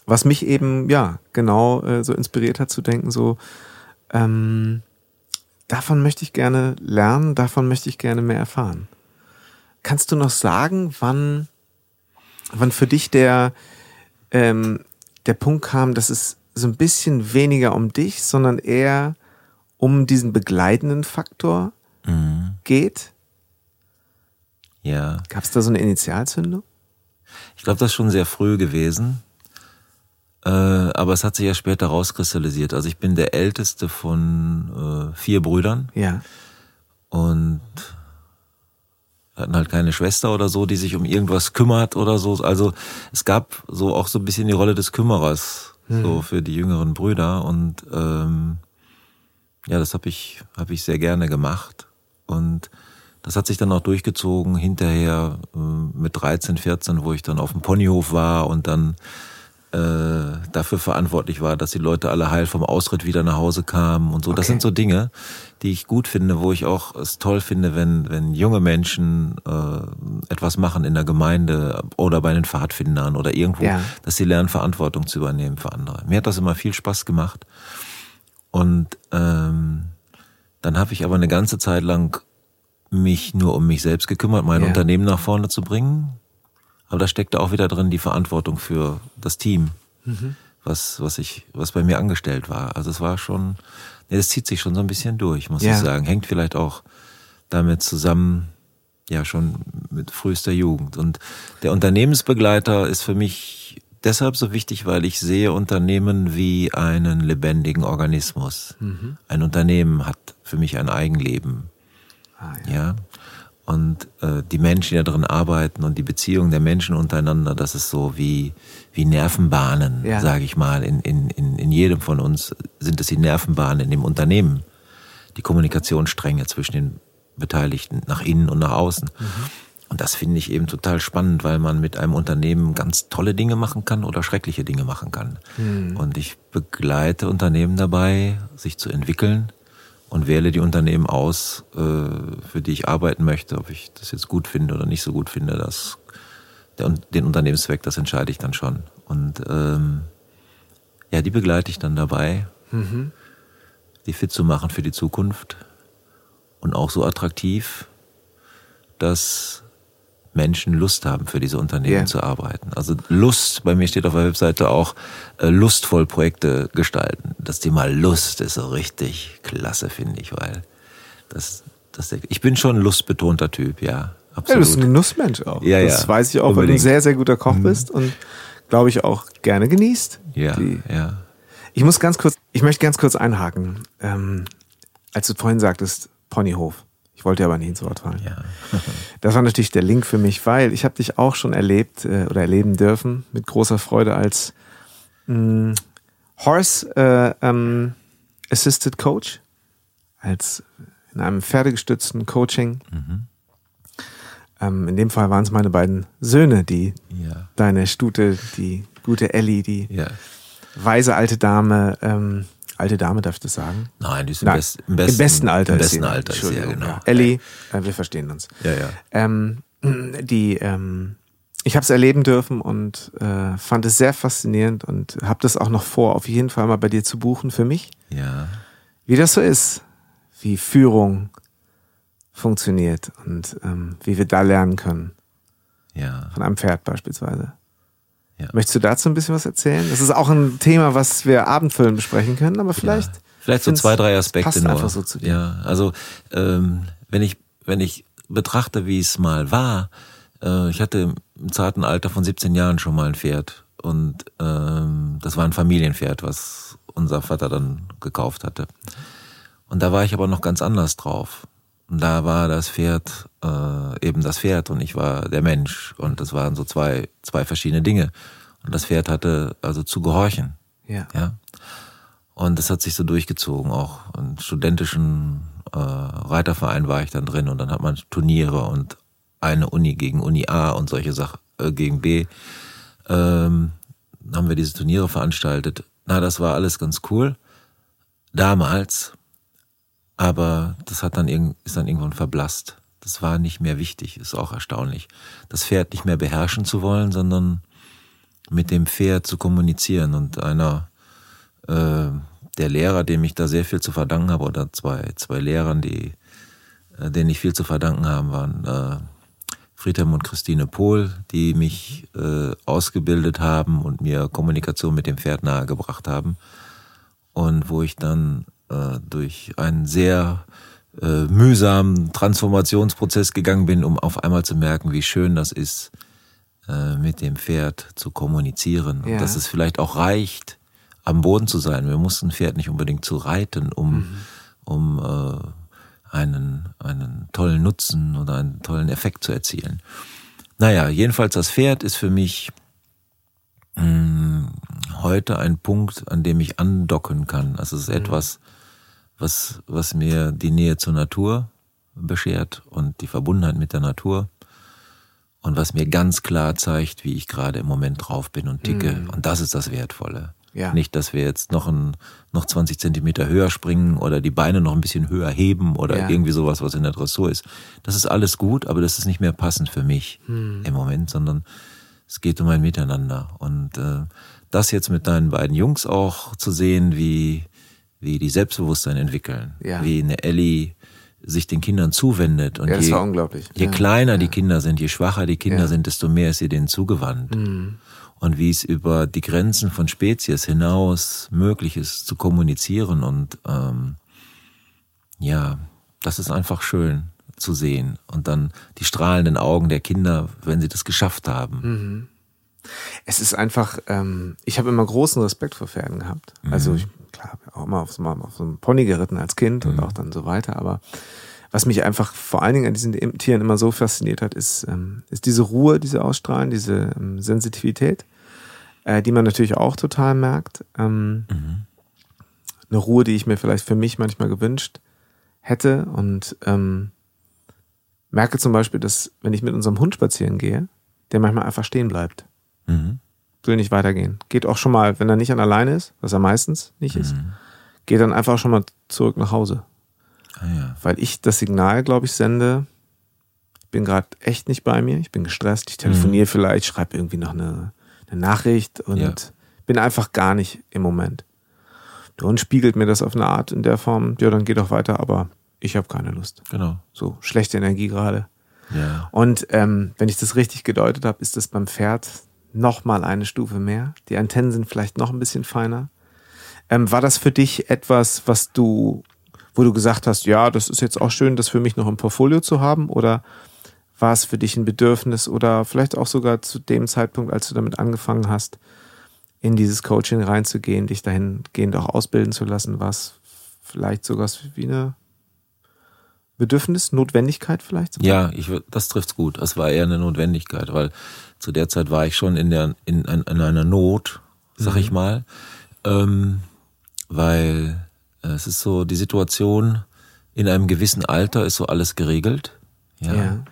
was mich eben, ja, genau äh, so inspiriert hat zu denken, so, ähm, davon möchte ich gerne lernen, davon möchte ich gerne mehr erfahren. Kannst du noch sagen, wann, wann für dich der, ähm, der Punkt kam, dass es so ein bisschen weniger um dich, sondern eher um diesen begleitenden Faktor Mhm. geht? Ja. Gab es da so eine Initialzündung? Ich glaube, das ist schon sehr früh gewesen. Äh, aber es hat sich ja später rauskristallisiert. Also ich bin der älteste von äh, vier Brüdern Ja. und hatten halt keine Schwester oder so, die sich um irgendwas kümmert oder so. Also es gab so auch so ein bisschen die Rolle des Kümmerers so für die jüngeren Brüder und ähm, ja, das habe ich habe ich sehr gerne gemacht und das hat sich dann auch durchgezogen hinterher äh, mit 13, 14, wo ich dann auf dem Ponyhof war und dann dafür verantwortlich war, dass die Leute alle heil vom Ausritt wieder nach Hause kamen und so. Das Okay. sind so Dinge, die ich gut finde, wo ich auch es toll finde, wenn, wenn junge Menschen äh, etwas machen in der Gemeinde oder bei den Pfadfindern oder irgendwo, Ja. dass sie lernen, Verantwortung zu übernehmen für andere. Mir hat das immer viel Spaß gemacht. Und ähm, dann habe ich aber eine ganze Zeit lang mich nur um mich selbst gekümmert, mein Ja. Unternehmen nach vorne zu bringen. Aber da steckte auch wieder drin die Verantwortung für das Team, was, was ich, was bei mir angestellt war. Also es war schon, nee, das zieht sich schon so ein bisschen durch, muss Ja. ich sagen. Hängt vielleicht auch damit zusammen, ja, schon mit frühester Jugend. Und der Unternehmensbegleiter ist für mich deshalb so wichtig, weil ich sehe Unternehmen wie einen lebendigen Organismus. Ein Unternehmen hat für mich ein Eigenleben. Ah, Ja. Und äh, die Menschen, die da drin arbeiten und die Beziehungen der Menschen untereinander, das ist so wie, wie Nervenbahnen, Ja. sage ich mal. In, in, in, in jedem von uns sind es die Nervenbahnen in dem Unternehmen. Die Kommunikationsstränge zwischen den Beteiligten nach innen und nach außen. Und das finde ich eben total spannend, weil man mit einem Unternehmen ganz tolle Dinge machen kann oder schreckliche Dinge machen kann. Und ich begleite Unternehmen dabei, sich zu entwickeln und wähle die Unternehmen aus, äh, für die ich arbeiten möchte. Ob ich das jetzt gut finde oder nicht so gut finde, das, den Unternehmenszweck, das entscheide ich dann schon. Und ähm, ja, die begleite ich dann dabei, die fit zu machen für die Zukunft und auch so attraktiv, dass Menschen Lust haben, für diese Unternehmen Ja. zu arbeiten. Also Lust, bei mir steht auf der Webseite auch äh, lustvoll Projekte gestalten. Das Thema Lust ist so richtig klasse, finde ich, weil das, das, ich bin schon ein lustbetonter Typ, ja, Ja, absolut. du bist ein Genussmensch auch. Ja, das ja, weiß ich auch, weil du ein unbedingt. Mhm. sehr, sehr guter Koch bist und glaube ich auch gerne genießt. ja, Die, ja, ich muss ganz kurz, ich möchte ganz kurz einhaken. Ähm, als du vorhin sagtest, Ponyhof. Ich wollte aber nicht ins Wort fallen. ja. Das war natürlich der Link für mich, weil ich habe dich auch schon erlebt äh, oder erleben dürfen mit großer Freude als mh, Horse äh, ähm, Assisted Coach, als in einem pferdegestützten Coaching. Ähm, in dem Fall waren es meine beiden Söhne, die ja, deine Stute, die gute Ellie, die ja. weise alte Dame, ähm, alte Dame darf ich das sagen? Nein, die ist im, Nein, best, im, besten, Im besten Alter Im besten. Alter ist sie, ja, genau. ja. Ellie, äh, wir verstehen uns. Ja, ja. Ähm, die, ähm, ich habe es erleben dürfen und äh, fand es sehr faszinierend und habe das auch noch vor, auf jeden Fall mal bei dir zu buchen für mich, Ja, wie das so ist, wie Führung funktioniert und ähm, wie wir da lernen können, ja. von einem Pferd beispielsweise. Ja. Möchtest du dazu ein bisschen was erzählen? Das ist auch ein Thema, was wir abendfüllend besprechen können, aber vielleicht. Ja. Vielleicht so zwei, drei Aspekte passt nur. einfach so zu dir. Ja, also ähm, wenn ich wenn ich betrachte, wie es mal war, äh, ich hatte im zarten Alter von 17 Jahren schon mal ein Pferd und ähm, das war ein Familienpferd, was unser Vater dann gekauft hatte. Und da war ich aber noch ganz anders drauf. Und da war das Pferd äh, eben das Pferd und ich war der Mensch und das waren so zwei zwei verschiedene Dinge. Und das Pferd hatte also zu gehorchen. Ja. Ja. Und das hat sich so durchgezogen. Auch im studentischen äh, Reiterverein war ich dann drin und dann hat man Turniere und eine Uni gegen Uni A und solche Sachen äh, gegen B. Ähm, haben wir diese Turniere veranstaltet. Na, das war alles ganz cool. Damals. Aber das hat dann ist dann irgendwann verblasst. Das war nicht mehr wichtig, ist auch erstaunlich. Das Pferd nicht mehr beherrschen zu wollen, sondern mit dem Pferd zu kommunizieren und einer äh, der Lehrer, dem ich da sehr viel zu verdanken habe, oder zwei, zwei Lehrern, die, äh, denen ich viel zu verdanken habe, waren äh, Friedhelm und Christine Pohl, die mich äh, ausgebildet haben und mir Kommunikation mit dem Pferd nahegebracht haben. Und wo ich dann äh, durch einen sehr äh, mühsamen Transformationsprozess gegangen bin, um auf einmal zu merken, wie schön das ist, äh, mit dem Pferd zu kommunizieren. Ja. Und dass es vielleicht auch reicht, am Boden zu sein. Wir mussten ein Pferd nicht unbedingt zu reiten, um, mhm. um äh, einen, einen tollen Nutzen oder einen tollen Effekt zu erzielen. Naja, jedenfalls das Pferd ist für mich mh, mm, heute ein Punkt, an dem ich andocken kann. Also es ist mhm. etwas, was, was mir die Nähe zur Natur beschert und die Verbundenheit mit der Natur und was mir ganz klar zeigt, wie ich gerade im Moment drauf bin und ticke. Mhm. Und das ist das Wertvolle. Ja. Nicht, dass wir jetzt noch, ein, noch 20 Zentimeter höher springen oder die Beine noch ein bisschen höher heben oder ja. irgendwie sowas, was in der Dressur ist. Das ist alles gut, aber das ist nicht mehr passend für mich mhm. im Moment, sondern es geht um ein Miteinander. Und äh, das jetzt mit deinen beiden Jungs auch zu sehen, wie, wie die Selbstbewusstsein entwickeln, ja. wie eine Ellie sich den Kindern zuwendet. Und ja, das je, war unglaublich. Je ja. kleiner die Kinder sind, je schwacher die Kinder sind, desto mehr ist sie denen zugewandt. Mhm. Und wie es über die Grenzen von Spezies hinaus möglich ist zu kommunizieren und ähm, ja, das ist einfach schön zu sehen. Und dann die strahlenden Augen der Kinder, wenn sie das geschafft haben. Mhm. Es ist einfach, ähm, ich habe immer großen Respekt vor Pferden gehabt. Mhm. Also ich, klar, auch immer auf so, auf so einem Pony geritten als Kind mhm. und auch dann so weiter. Aber was mich einfach vor allen Dingen an diesen Tieren immer so fasziniert hat, ist, ähm, ist diese Ruhe, diese Ausstrahlen, diese ähm, Sensitivität, äh, die man natürlich auch total merkt. Ähm, mhm. Eine Ruhe, die ich mir vielleicht für mich manchmal gewünscht hätte und ähm, merke zum Beispiel, dass wenn ich mit unserem Hund spazieren gehe, der manchmal einfach stehen bleibt. Mhm. Will nicht weitergehen. Geht auch schon mal, wenn er nicht an alleine ist, was er meistens nicht ist, mhm. geht dann einfach schon mal zurück nach Hause. Ah, ja. Weil ich das Signal, glaube ich, sende, ich bin gerade echt nicht bei mir, ich bin gestresst, ich telefoniere mhm. vielleicht, schreibe irgendwie noch eine, eine Nachricht und ja. bin einfach gar nicht im Moment. Der Hund spiegelt mir das auf eine Art in der Form, ja, dann geht doch weiter, aber ich habe keine Lust. Genau. So schlechte Energie gerade. Ja. Und ähm, wenn ich das richtig gedeutet habe, ist das beim Pferd noch mal eine Stufe mehr. Die Antennen sind vielleicht noch ein bisschen feiner. Ähm, war das für dich etwas, was du, wo du gesagt hast, ja, das ist jetzt auch schön, das für mich noch im Portfolio zu haben? Oder war es für dich ein Bedürfnis oder vielleicht auch sogar zu dem Zeitpunkt, als du damit angefangen hast, in dieses Coaching reinzugehen, dich dahingehend auch ausbilden zu lassen, war es vielleicht sogar wie eine Bedürfnis, Notwendigkeit vielleicht? Ja, ich, das trifft's gut. Es war eher eine Notwendigkeit, weil zu der Zeit war ich schon in der in, in, in einer Not, sag mhm. ich mal, ähm, weil äh, es ist so die Situation in einem gewissen Alter ist so alles geregelt. Ja. ja.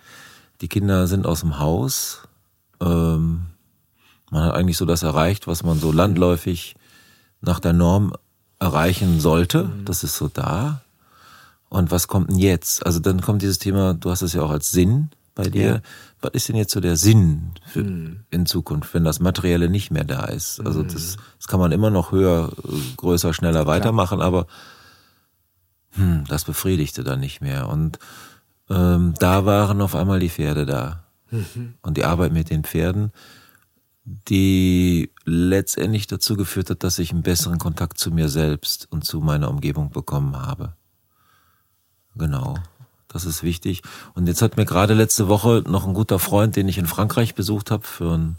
Die Kinder sind aus dem Haus. Ähm, man hat eigentlich so das erreicht, was man so landläufig nach der Norm erreichen sollte. Mhm. Das ist so da. Und was kommt denn jetzt? Also dann kommt dieses Thema, du hast es ja auch als Sinn bei dir. Ja. Was ist denn jetzt so der Sinn für, hm. in Zukunft, wenn das Materielle nicht mehr da ist? Also hm. das, das kann man immer noch höher, größer, schneller weitermachen, Klar. aber hm, das befriedigte dann nicht mehr. Und ähm, da waren auf einmal die Pferde da. Mhm. Und die Arbeit mit den Pferden, die letztendlich dazu geführt hat, dass ich einen besseren Kontakt zu mir selbst und zu meiner Umgebung bekommen habe. Genau. Das ist wichtig. Und jetzt hat mir gerade letzte Woche noch ein guter Freund, den ich in Frankreich besucht habe, für ein,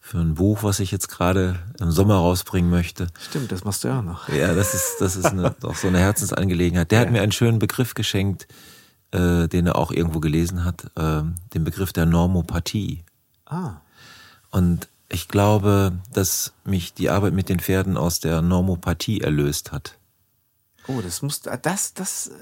für ein Buch, was ich jetzt gerade im Sommer rausbringen möchte. Stimmt, das machst du ja auch noch. Ja, das ist, das ist eine, auch so eine Herzensangelegenheit. Der ja. hat mir einen schönen Begriff geschenkt, äh, den er auch irgendwo gelesen hat, äh, den Begriff der Normopathie. Ah. Und ich glaube, dass mich die Arbeit mit den Pferden aus der Normopathie erlöst hat. Oh, das muss, das, das, äh,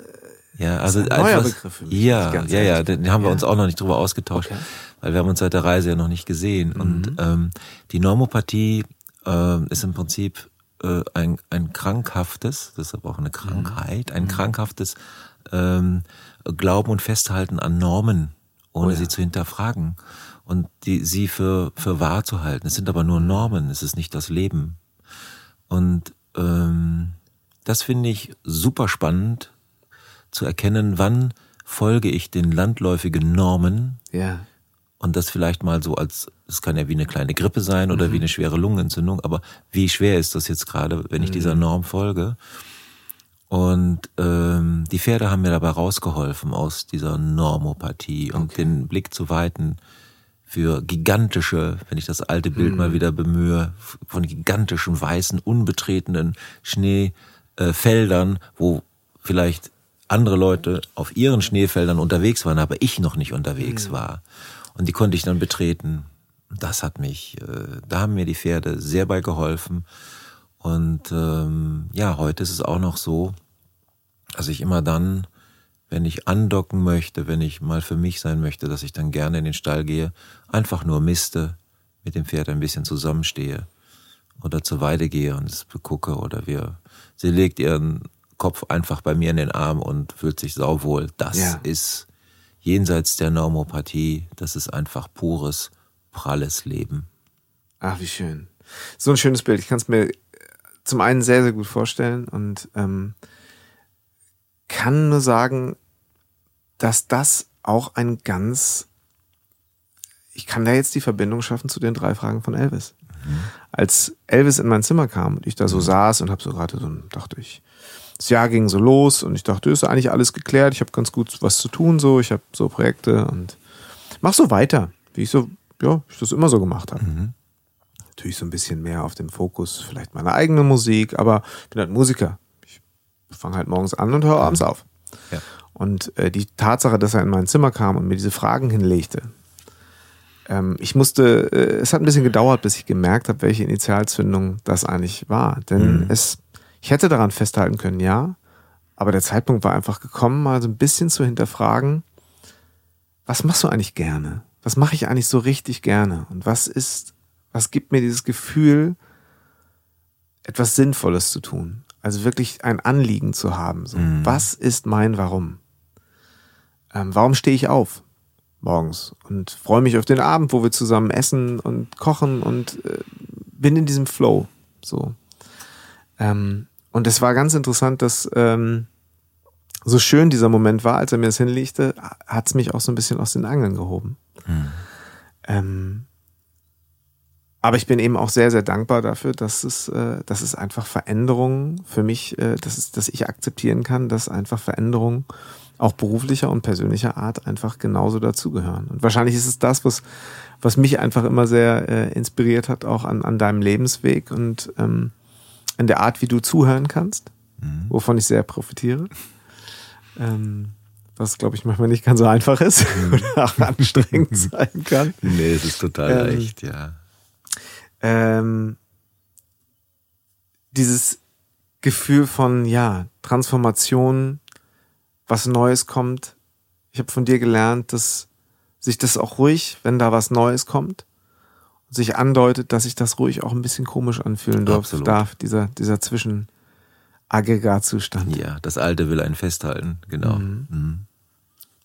ja, also das ist ein neuer etwas, Begriff. Ja, ja, ja, den haben wir ja. uns auch noch nicht drüber ausgetauscht, okay. weil wir haben uns seit der Reise ja noch nicht gesehen. Mhm. Und ähm, die Normopathie äh, ist im Prinzip äh, ein, ein krankhaftes, das ist aber auch eine Krankheit, ein mhm. krankhaftes ähm, Glauben und Festhalten an Normen, ohne oh ja. sie zu hinterfragen und die sie für für wahr zu halten. Es sind aber nur Normen, es ist nicht das Leben. Und ähm, das finde ich super spannend, zu erkennen, wann folge ich den landläufigen Normen. Ja. Und das vielleicht mal so als, es kann ja wie eine kleine Grippe sein oder mhm. wie eine schwere Lungenentzündung, aber wie schwer ist das jetzt gerade, wenn ich mhm. dieser Norm folge? Und ähm, die Pferde haben mir dabei rausgeholfen aus dieser Normopathie und Okay. den Blick zu weiten für gigantische, wenn ich das alte Bild Mhm. mal wieder bemühe, von gigantischen weißen, unbetretenen Schneefeldern, wo vielleicht andere Leute auf ihren Schneefeldern unterwegs waren, aber ich noch nicht Mhm. unterwegs war. Und die konnte ich dann betreten. Das hat mich, äh, da haben mir die Pferde sehr bei geholfen. Und ähm, ja, heute ist es auch noch so, dass ich immer dann, wenn ich andocken möchte, wenn ich mal für mich sein möchte, dass ich dann gerne in den Stall gehe, einfach nur miste, mit dem Pferd ein bisschen zusammenstehe oder zur Weide gehe und es begucke oder wir, sie legt ihren Kopf einfach bei mir in den Arm und fühlt sich sauwohl. Das Ja. ist jenseits der Normopathie, das ist einfach pures, pralles Leben. Ach, wie schön. So ein schönes Bild. Ich kann es mir zum einen sehr, sehr gut vorstellen und ähm, kann nur sagen, dass das auch ein ganz, ich kann da jetzt die Verbindung schaffen zu den drei Fragen von Elvis. Als Elvis in mein Zimmer kam und ich da so saß und habe so gerade so, dachte ich, das Jahr ging so los und ich dachte, ist eigentlich alles geklärt, ich habe ganz gut was zu tun, so, ich habe so Projekte und mach so weiter, wie ich so, ja, ich das immer so gemacht habe natürlich so ein bisschen mehr auf dem Fokus, vielleicht meine eigene Musik, aber ich bin halt Musiker. Ich fange halt morgens an und höre abends auf. Ja. Und äh, die Tatsache, dass er in mein Zimmer kam und mir diese Fragen hinlegte, ähm, ich musste, äh, es hat ein bisschen gedauert, bis ich gemerkt habe, welche Initialzündung das eigentlich war. Denn Mhm. es, ich hätte daran festhalten können, ja, aber der Zeitpunkt war einfach gekommen, mal so ein bisschen zu hinterfragen, was machst du eigentlich gerne? Was mache ich eigentlich so richtig gerne? Und was ist, was gibt mir dieses Gefühl, etwas Sinnvolles zu tun? Also wirklich ein Anliegen zu haben. So, Was ist mein Warum? Ähm, warum stehe ich auf morgens und freue mich auf den Abend, wo wir zusammen essen und kochen und äh, bin in diesem Flow. So. Ähm, und es war ganz interessant, dass ähm, so schön dieser Moment war, als er mir das hinlegte, hat es mich auch so ein bisschen aus den Angeln gehoben. Ähm, aber ich bin eben auch sehr, sehr dankbar dafür, dass es, äh, dass es einfach Veränderungen für mich, äh, dass, es, dass ich akzeptieren kann, dass einfach Veränderungen auch beruflicher und persönlicher Art einfach genauso dazugehören. Und wahrscheinlich ist es das, was, was mich einfach immer sehr äh, inspiriert hat, auch an, an deinem Lebensweg und ähm, in der Art, wie du zuhören kannst, wovon ich sehr profitiere. Ähm, was, glaube ich, manchmal nicht ganz so einfach ist oder auch anstrengend sein kann. Nee, es ist total Ähm, leicht, ja. ähm, dieses Gefühl von, ja, Transformation, was Neues kommt. Ich habe von dir gelernt, dass sich das auch ruhig, wenn da was Neues kommt, sich andeutet, dass sich das ruhig auch ein bisschen komisch anfühlen darf, Absolut. darf dieser, dieser Zwischenaggregatzustand. Ja, das Alte will einen festhalten, genau. Mhm.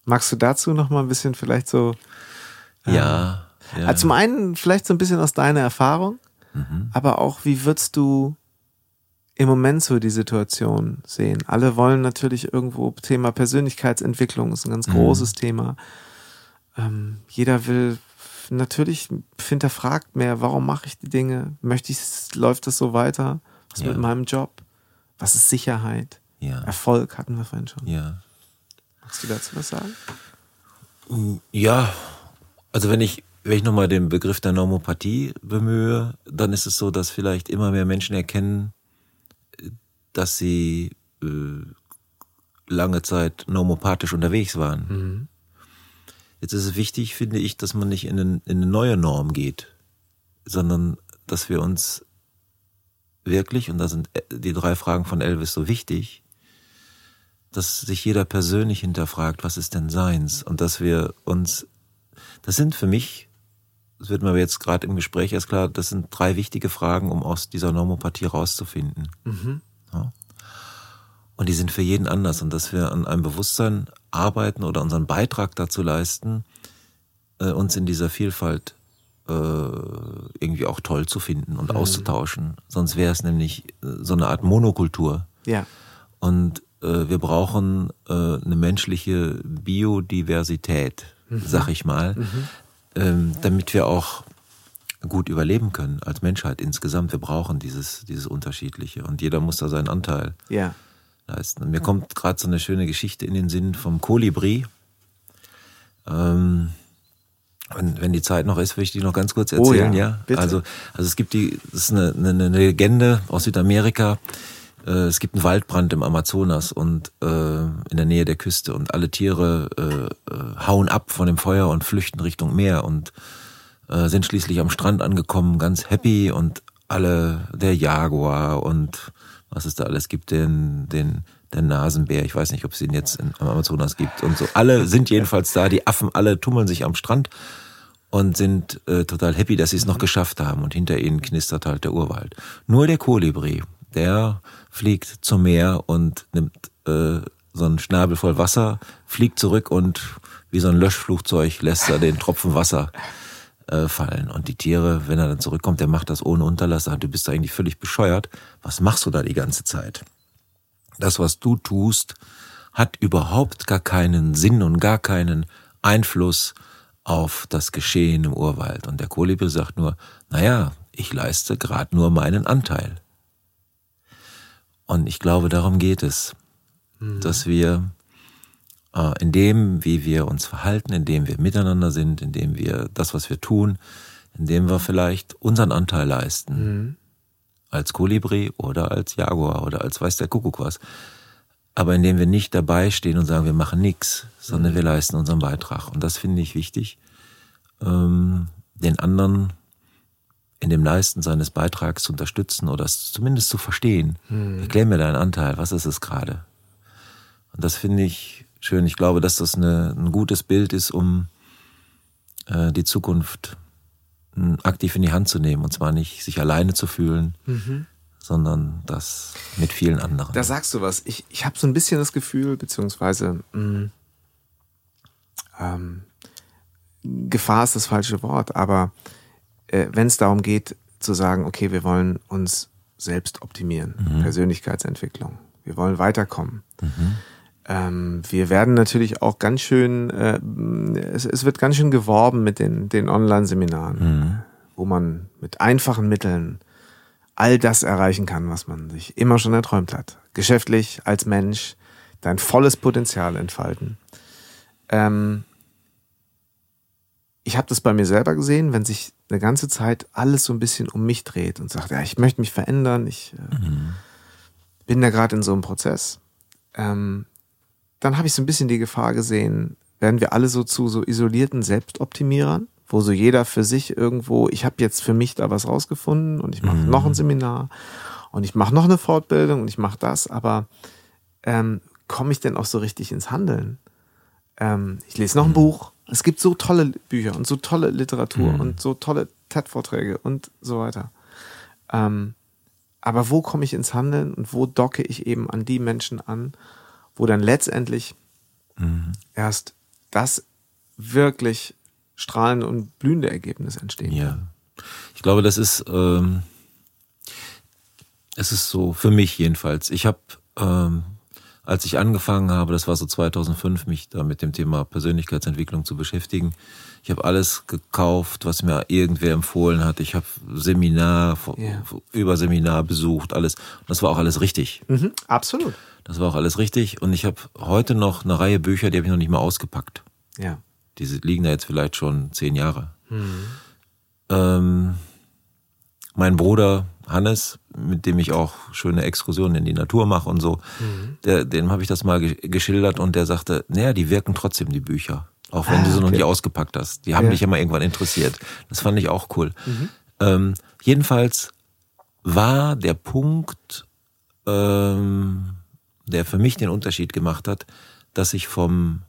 Magst du dazu noch mal ein bisschen vielleicht so, Ja, ja. Also zum einen vielleicht so ein bisschen aus deiner Erfahrung, Mhm. aber auch wie würdest du im Moment so die Situation sehen? Alle wollen natürlich irgendwo Thema Persönlichkeitsentwicklung ist ein ganz Mhm. großes Thema. Ähm, jeder will natürlich hinterfragt mehr, warum mache ich die Dinge? Möchte ich, läuft das so weiter? Was Ja. mit meinem Job? Was ist Sicherheit? ja, Erfolg hatten wir vorhin schon. ja. Magst du dazu was sagen? Ja, also wenn ich, wenn ich nochmal den Begriff der Normopathie bemühe, dann ist es so, dass vielleicht immer mehr Menschen erkennen, dass sie äh, lange Zeit normopathisch unterwegs waren. Jetzt ist es wichtig, finde ich, dass man nicht in, einen, in eine neue Norm geht, sondern dass wir uns wirklich, und da sind äh, die drei Fragen von Elvis so wichtig, dass sich jeder persönlich hinterfragt, was ist denn seins? Und dass wir uns, das sind für mich, das wird mir aber jetzt gerade im Gespräch erst klar, das sind drei wichtige Fragen, um aus dieser Normopathie rauszufinden. Ja. Und die sind für jeden anders. Und dass wir an einem Bewusstsein arbeiten oder unseren Beitrag dazu leisten, äh, uns in dieser Vielfalt äh, irgendwie auch toll zu finden und auszutauschen. Sonst wäre es nämlich äh, so eine Art Monokultur. Ja. Und äh, wir brauchen äh, eine menschliche Biodiversität, sag ich mal, ähm, damit wir auch gut überleben können als Menschheit insgesamt. Wir brauchen dieses, dieses Unterschiedliche und jeder muss da seinen Anteil Ja. Leisten. Und mir kommt gerade so eine schöne Geschichte in den Sinn vom Kolibri. Ähm, wenn, wenn die Zeit noch ist, will ich die noch ganz kurz erzählen, Oh ja, ja. Also, also es gibt die, das ist eine, eine, eine Legende aus Südamerika. Äh, es gibt einen Waldbrand im Amazonas und äh, in der Nähe der Küste und alle Tiere äh, äh, hauen ab von dem Feuer und flüchten Richtung Meer und äh, sind schließlich am Strand angekommen, ganz happy und alle, der Jaguar und was es da alles gibt, den, den, der Nasenbär, ich weiß nicht, ob es ihn jetzt am Amazonas gibt und so. Alle sind jedenfalls da, die Affen, alle tummeln sich am Strand und sind äh, total happy, dass sie es noch geschafft haben und hinter ihnen knistert halt der Urwald. Nur der Kolibri, der fliegt zum Meer und nimmt äh, so einen Schnabel voll Wasser, fliegt zurück und wie so ein Löschflugzeug lässt er den Tropfen Wasser äh, fallen. Und die Tiere, wenn er dann zurückkommt, der macht das ohne Unterlass, sagt, du bist eigentlich völlig bescheuert. Was machst du da die ganze Zeit? Das, was du tust, hat überhaupt gar keinen Sinn und gar keinen Einfluss auf das Geschehen im Urwald. Und der Kolibri sagt nur, naja, ich leiste gerade nur meinen Anteil. Und ich glaube, darum geht es, dass wir äh, in dem, wie wir uns verhalten, in dem wir miteinander sind, in dem wir das, was wir tun, in dem wir vielleicht unseren Anteil leisten. Als Kolibri oder als Jaguar oder als weiß der Kuckuck was. Aber indem wir nicht dabei stehen und sagen, wir machen nichts, sondern wir leisten unseren Beitrag. Und das finde ich wichtig, ähm, den anderen in dem Leisten seines Beitrags zu unterstützen oder es zumindest zu verstehen. Erklär mir deinen Anteil, was ist es gerade? Und das finde ich schön. Ich glaube, dass das eine, ein gutes Bild ist, um äh, die Zukunft mh, aktiv in die Hand zu nehmen. Und zwar nicht sich alleine zu fühlen, sondern das mit vielen anderen. Da sagst du was. Ich, ich habe so ein bisschen das Gefühl, beziehungsweise mh, ähm, Gefahr ist das falsche Wort, aber äh, wenn es darum geht zu sagen, okay, wir wollen uns selbst optimieren, Persönlichkeitsentwicklung, wir wollen weiterkommen. Ähm, wir werden natürlich auch ganz schön, äh, es, es wird ganz schön geworben mit den, den Online-Seminaren, wo man mit einfachen Mitteln all das erreichen kann, was man sich immer schon erträumt hat. Geschäftlich, als Mensch, dein volles Potenzial entfalten. Ähm, ich habe das bei mir selber gesehen, wenn sich eine ganze Zeit alles so ein bisschen um mich dreht und sagt, ja, ich möchte mich verändern, ich äh, bin da gerade in so einem Prozess. Ähm, dann habe ich so ein bisschen die Gefahr gesehen, werden wir alle so zu so isolierten Selbstoptimierern, wo so jeder für sich irgendwo, ich habe jetzt für mich da was rausgefunden und ich mache noch ein Seminar und ich mache noch eine Fortbildung und ich mache das, aber ähm, komme ich denn auch so richtig ins Handeln? Ähm, ich lese noch ein Buch. Es gibt so tolle Bücher und so tolle Literatur und so tolle TED-Vorträge und so weiter. Ähm, aber wo komme ich ins Handeln und wo docke ich eben an die Menschen an, wo dann letztendlich erst das wirklich strahlende und blühende Ergebnis entstehen Ja. kann? Ich glaube, das ist, ähm, es ist so, für mich jedenfalls. Ich habe, ähm, als ich angefangen habe, das war so 2005, mich da mit dem Thema Persönlichkeitsentwicklung zu beschäftigen. Ich habe alles gekauft, was mir irgendwer empfohlen hat. Ich habe Seminar Ja. über Seminar besucht, alles. Und das war auch alles richtig. Mhm, absolut. Das war auch alles richtig. Und ich habe heute noch eine Reihe Bücher, die habe ich noch nicht mal ausgepackt. Ja. Diese liegen da jetzt vielleicht schon zehn Jahre. Ähm, mein Bruder Hannes, mit dem ich auch schöne Exkursionen in die Natur mache und so, der, dem habe ich das mal ge- geschildert und der sagte, naja, die wirken trotzdem, die Bücher. Auch wenn Ah, du sie noch okay. nicht ausgepackt hast. Die haben Ja. dich ja mal irgendwann interessiert. Das fand ich auch cool. Ähm, jedenfalls war der Punkt, ähm, der für mich den Unterschied gemacht hat, dass ich vom,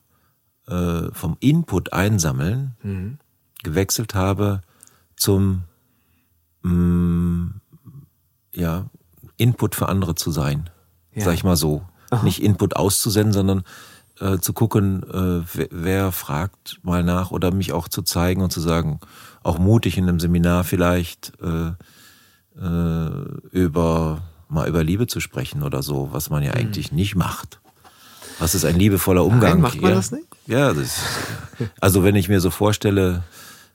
äh, vom Input einsammeln gewechselt habe zum mh, ja, Input für andere zu sein. Ja. Sag ich mal so. Nicht Input auszusenden, sondern äh, zu gucken, äh, wer, wer fragt mal nach oder mich auch zu zeigen und zu sagen, auch mutig in einem Seminar vielleicht äh, äh, über mal über Liebe zu sprechen oder so, was man ja eigentlich nicht macht. Was ist ein liebevoller Umgang? macht man ja, das nicht? Ja, das, also wenn ich mir so vorstelle,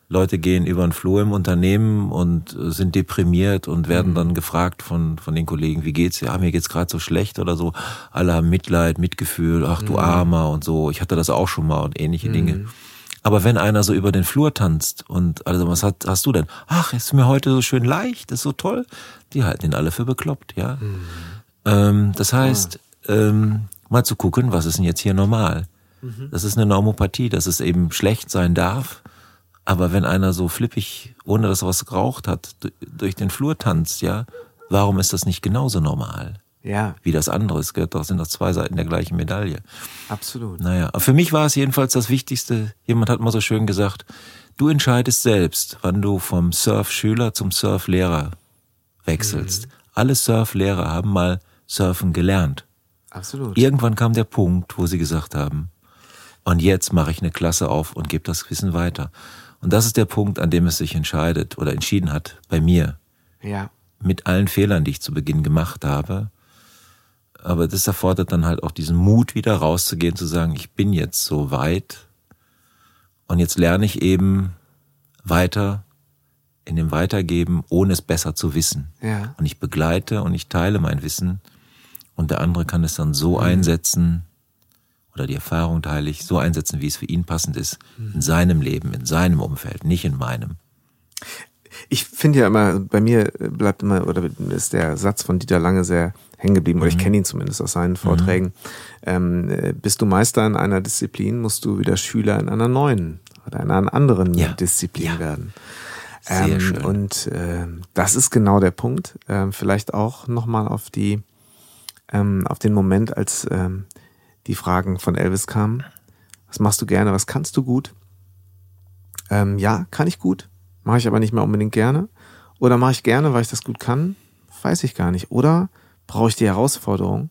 Leute gehen über den Flur im Unternehmen und äh, sind deprimiert und werden mhm. dann gefragt von, von den Kollegen, wie geht's? Ja, mir geht's gerade so schlecht oder so. Alle haben Mitleid, Mitgefühl, ach du mhm. Armer und so. Ich hatte das auch schon mal und ähnliche mhm. Dinge. Aber wenn einer so über den Flur tanzt und also was hat, hast du denn? Ach, ist mir heute so schön leicht, ist so toll. Die halten ihn alle für bekloppt, ja. Mhm. Ähm, das heißt, ähm, mal zu gucken, was ist denn jetzt hier normal? Mhm. Das ist eine Normopathie, dass es eben schlecht sein darf aber wenn einer so flippig, ohne dass er was geraucht hat, durch den Flur tanzt, ja, warum ist das nicht genauso normal? Ja. Wie das andere. Es gehört doch, sind doch zwei Seiten der gleichen Medaille. Absolut. Naja, aber für mich war es jedenfalls das Wichtigste. Jemand hat mal so schön gesagt, du entscheidest selbst, wann du vom Surfschüler zum Surflehrer wechselst. Mhm. Alle Surflehrer haben mal Surfen gelernt. Absolut. Irgendwann kam der Punkt, wo sie gesagt haben, und jetzt mache ich eine Klasse auf und gebe das Wissen weiter. Und das ist der Punkt, an dem es sich entscheidet oder entschieden hat bei mir. Ja. Mit allen Fehlern, die ich zu Beginn gemacht habe. Aber das erfordert dann halt auch diesen Mut, wieder rauszugehen, zu sagen, ich bin jetzt so weit und jetzt lerne ich eben weiter in dem Weitergeben, ohne es besser zu wissen. Ja. Und ich begleite und ich teile mein Wissen und der andere kann es dann so mhm. einsetzen, oder die Erfahrung teile ich, so einsetzen, wie es für ihn passend ist, in seinem Leben, in seinem Umfeld, nicht in meinem. Ich finde ja immer, bei mir bleibt immer, oder ist der Satz von Dieter Lange sehr hängen geblieben, oder ich mhm. kenne ihn zumindest aus seinen Vorträgen. Mhm. Ähm, bist du Meister in einer Disziplin, musst du wieder Schüler in einer neuen oder in einer anderen ja. Disziplin ja. werden. Sehr ähm, schön. Und äh, das ist genau der Punkt. Ähm, vielleicht auch nochmal auf die, ähm, auf den Moment, als ähm, die Fragen von Elvis kamen. Was machst du gerne? Was kannst du gut? Ähm, ja, kann ich gut. Mache ich aber nicht mehr unbedingt gerne. Oder mache ich gerne, weil ich das gut kann? Weiß ich gar nicht. Oder brauche ich die Herausforderung?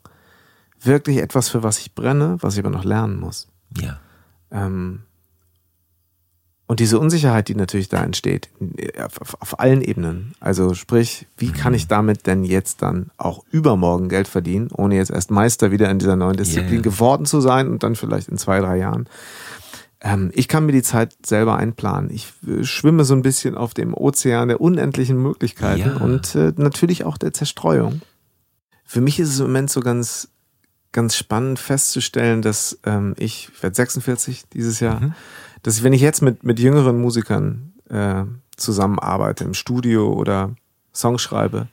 Wirklich etwas, für was ich brenne, was ich aber noch lernen muss. Ja. Ähm, und diese Unsicherheit, die natürlich da entsteht, auf, auf allen Ebenen. Also sprich, wie kann ich mhm. damit denn jetzt dann auch übermorgen Geld verdienen, ohne jetzt erst Meister wieder in dieser neuen Disziplin yeah. geworden zu sein und dann vielleicht in zwei, drei Jahren. Ähm, ich kann mir die Zeit selber einplanen. Ich äh, schwimme so ein bisschen auf dem Ozean der unendlichen Möglichkeiten ja. und äh, natürlich auch der Zerstreuung. Für mich ist es im Moment so ganz, ganz spannend festzustellen, dass ähm, ich, ich werde 46 dieses Jahr, mhm dass ich, wenn ich jetzt mit, mit jüngeren Musikern äh, zusammenarbeite, im Studio oder Songs schreibe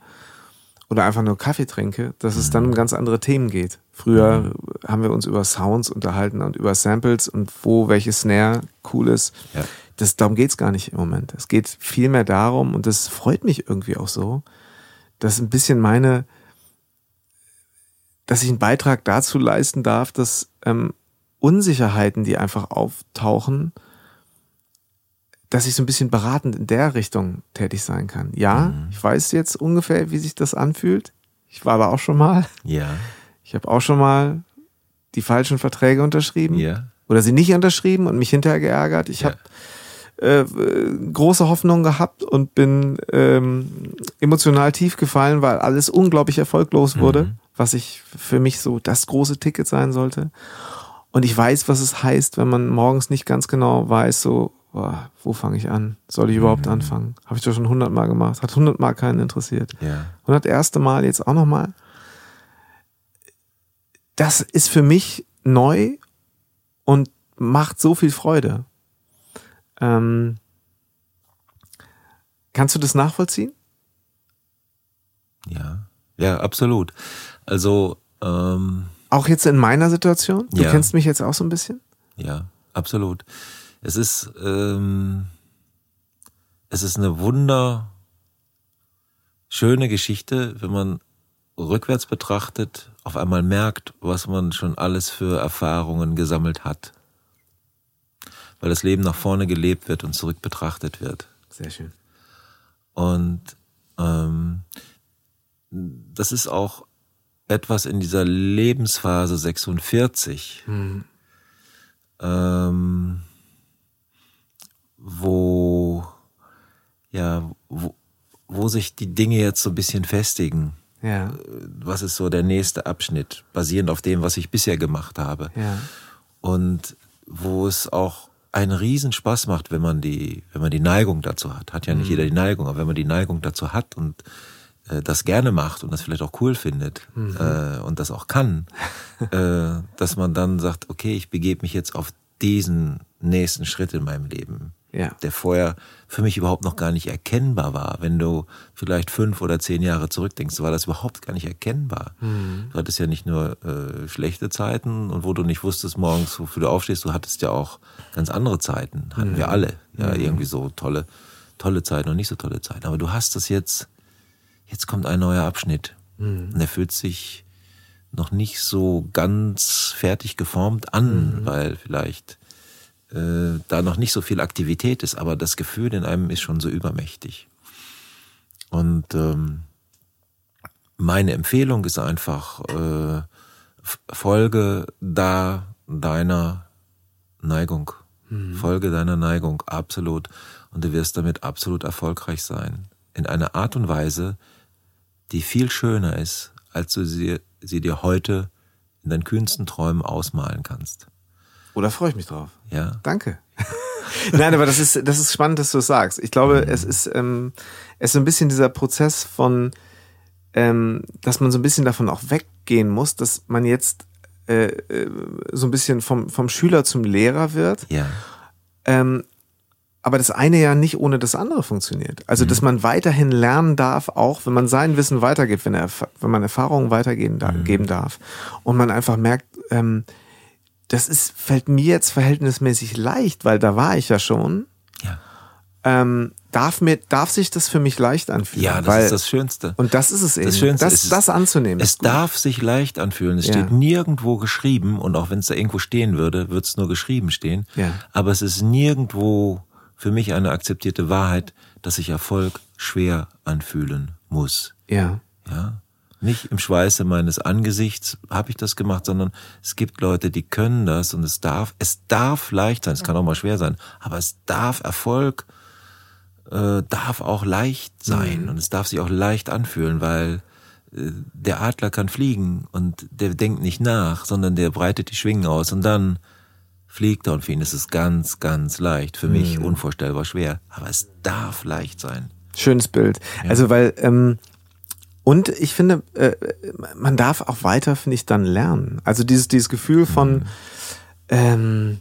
oder einfach nur Kaffee trinke, dass es dann um mhm. ganz andere Themen geht. Früher mhm. haben wir uns über Sounds unterhalten und über Samples und wo welche Snare cool ist. Ja. Das, darum geht's gar nicht im Moment. Es geht vielmehr darum, und das freut mich irgendwie auch so, dass ein bisschen meine, dass ich einen Beitrag dazu leisten darf, dass ähm, Unsicherheiten, die einfach auftauchen, dass ich so ein bisschen beratend in der Richtung tätig sein kann. Ja, mhm. ich weiß jetzt ungefähr, wie sich das anfühlt. Ich war aber auch schon mal. Ja. Ich habe auch schon mal die falschen Verträge unterschrieben. Ja. Oder sie nicht unterschrieben und mich hinterher geärgert. Ich ja. habe äh, große Hoffnung gehabt und bin ähm, emotional tief gefallen, weil alles unglaublich erfolglos wurde, mhm. was ich für mich so das große Ticket sein sollte. Und ich weiß, was es heißt, wenn man morgens nicht ganz genau weiß, so, boah, wo fange ich an? Soll ich überhaupt mhm. anfangen? Habe ich doch schon hundertmal gemacht. Hat hundertmal keinen interessiert. Ja. Und das erste Mal jetzt auch nochmal. Das ist für mich neu und macht so viel Freude. Ähm, kannst du das nachvollziehen? Ja, ja, absolut. Also ähm auch jetzt in meiner Situation? Du ja. kennst mich jetzt auch so ein bisschen? Ja, absolut. Es ist, ähm, es ist eine wunderschöne Geschichte, wenn man rückwärts betrachtet, auf einmal merkt, was man schon alles für Erfahrungen gesammelt hat. Weil das Leben nach vorne gelebt wird und zurück betrachtet wird. Sehr schön. Und ähm, das ist auch etwas in dieser Lebensphase 46, mhm. ähm, wo, ja, wo, wo sich die Dinge jetzt so ein bisschen festigen. Ja. Was ist so der nächste Abschnitt, basierend auf dem, was ich bisher gemacht habe. Ja. Und wo es auch einen Riesenspaß macht, wenn man die, wenn man die Neigung dazu hat. Hat ja nicht mhm. jeder die Neigung, aber wenn man die Neigung dazu hat und äh, das gerne macht und das vielleicht auch cool findet mhm. äh, und das auch kann, äh, dass man dann sagt, okay, ich begebe mich jetzt auf diesen nächsten Schritt in meinem Leben ja. der vorher für mich überhaupt noch gar nicht erkennbar war. Wenn du vielleicht fünf oder zehn Jahre zurückdenkst, war das überhaupt gar nicht erkennbar. Mhm. Du hattest ja nicht nur äh, schlechte Zeiten und wo du nicht wusstest morgens, wofür du aufstehst, du hattest ja auch ganz andere Zeiten. Hatten mhm. wir alle. Ja, mhm. irgendwie so tolle, tolle Zeiten und nicht so tolle Zeiten. Aber du hast das jetzt, jetzt kommt ein neuer Abschnitt. Mhm. Und der fühlt sich noch nicht so ganz fertig geformt an, mhm. weil vielleicht äh, da noch nicht so viel Aktivität ist, aber das Gefühl in einem ist schon so übermächtig. Und ähm, meine Empfehlung ist einfach, äh, folge da deiner Neigung. Mhm. Folge deiner Neigung, absolut. Und du wirst damit absolut erfolgreich sein. In einer Art und Weise, die viel schöner ist, als du sie, sie dir heute in deinen kühnsten Träumen ausmalen kannst. Oder freue ich mich drauf? Ja. Danke. Nein, aber das ist, das ist spannend, dass du es sagst. Ich glaube, mhm. es ist, ähm, es ist ein bisschen dieser Prozess von, ähm, dass man so ein bisschen davon auch weggehen muss, dass man jetzt äh, äh, so ein bisschen vom, vom Schüler zum Lehrer wird. Ja. Ähm, aber das eine ja nicht ohne das andere funktioniert. Also, mhm. dass man weiterhin lernen darf, auch wenn man sein Wissen weitergibt, wenn, er, wenn man Erfahrungen weitergeben mhm. darf. Und man einfach merkt, ähm, das ist, fällt mir jetzt verhältnismäßig leicht, weil da war ich ja schon. Ja. Ähm, darf mir, darf sich das für mich leicht anfühlen? Ja, das weil, ist das Schönste. Und das ist es eben. Das Schönste das, ist, das anzunehmen. Es darf sich leicht anfühlen. Es ja. steht nirgendwo geschrieben und auch wenn es da irgendwo stehen würde, wird es nur geschrieben stehen. Ja. Aber es ist nirgendwo für mich eine akzeptierte Wahrheit, dass sich Erfolg schwer anfühlen muss. Ja. Ja. Nicht im Schweiße meines Angesichts habe ich das gemacht, sondern es gibt Leute, die können das und es darf, es darf leicht sein, es kann auch mal schwer sein, aber es darf Erfolg, äh, darf auch leicht sein mhm. und es darf sich auch leicht anfühlen, weil äh, der Adler kann fliegen und der denkt nicht nach, sondern der breitet die Schwingen aus und dann fliegt er und für ihn ist es ganz, ganz leicht. Für mich mhm. unvorstellbar schwer, aber es darf leicht sein. Schönes Bild. Ja. Also weil ähm, und ich finde, äh, man darf auch weiter, finde ich, dann lernen. Also dieses, dieses Gefühl von, mhm. ähm,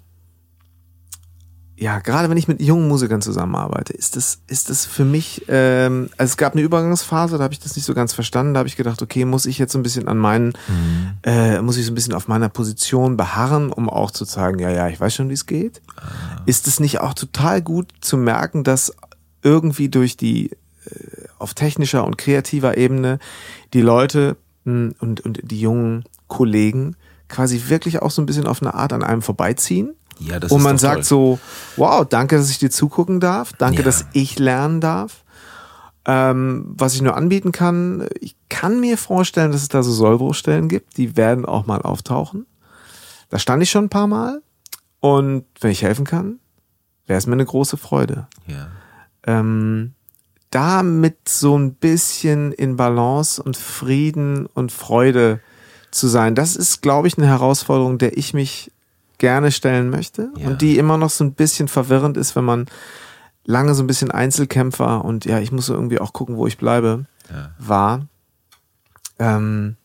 ja, gerade wenn ich mit jungen Musikern zusammenarbeite, ist das, ist das für mich, ähm, also es gab eine Übergangsphase, da habe ich das nicht so ganz verstanden, da habe ich gedacht, okay, muss ich jetzt so ein bisschen an meinen, mhm. äh, muss ich so ein bisschen auf meiner Position beharren, um auch zu sagen, ja, ja, ich weiß schon, wie es geht. Ah. Ist es nicht auch total gut zu merken, dass irgendwie durch die äh, auf technischer und kreativer Ebene die Leute hm, und, und die jungen Kollegen quasi wirklich auch so ein bisschen auf eine Art an einem vorbeiziehen. Ja, das und man sagt toll. so, wow, danke, dass ich dir zugucken darf, danke, ja. dass ich lernen darf. Ähm, was ich nur anbieten kann, ich kann mir vorstellen, dass es da so Sollbruchstellen gibt, die werden auch mal auftauchen. Da stand ich schon ein paar Mal und wenn ich helfen kann, wäre es mir eine große Freude. Ja. Ähm, damit so ein bisschen in Balance und Frieden und Freude zu sein. Das ist, glaube ich, eine Herausforderung, der ich mich gerne stellen möchte ja. und die immer noch so ein bisschen verwirrend ist, wenn man lange so ein bisschen Einzelkämpfer und ja, ich muss so irgendwie auch gucken, wo ich bleibe, ja. war. Ähm,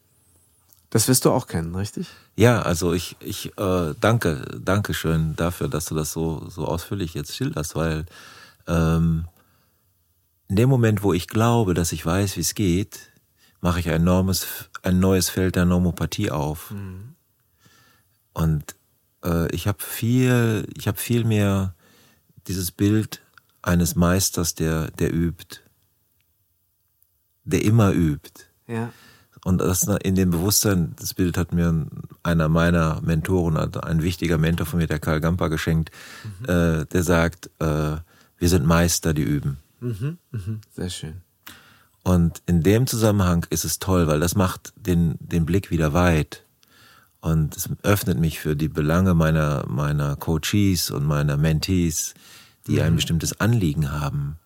das wirst du auch kennen, richtig? Ja, also ich, ich äh, danke, danke schön dafür, dass du das so, so ausführlich jetzt schilderst, weil ähm, in dem Moment, wo ich glaube, dass ich weiß, wie es geht, mache ich ein enormes, ein neues Feld der Normopathie auf. Mhm. Und äh, ich habe viel, ich habe viel mehr dieses Bild eines Meisters, der, der übt, der immer übt. Ja. Und das in dem Bewusstsein, das Bild hat mir einer meiner Mentoren, ein wichtiger Mentor von mir, der Karl Gamper, geschenkt, mhm. äh, der sagt, äh, wir sind Meister, die üben. Mhm, mhm, sehr schön. Und in dem Zusammenhang ist es toll, weil das macht den, den Blick wieder weit. Und es öffnet mich für die Belange meiner, meiner Coaches und meiner Mentees, die mhm. ein bestimmtes Anliegen haben.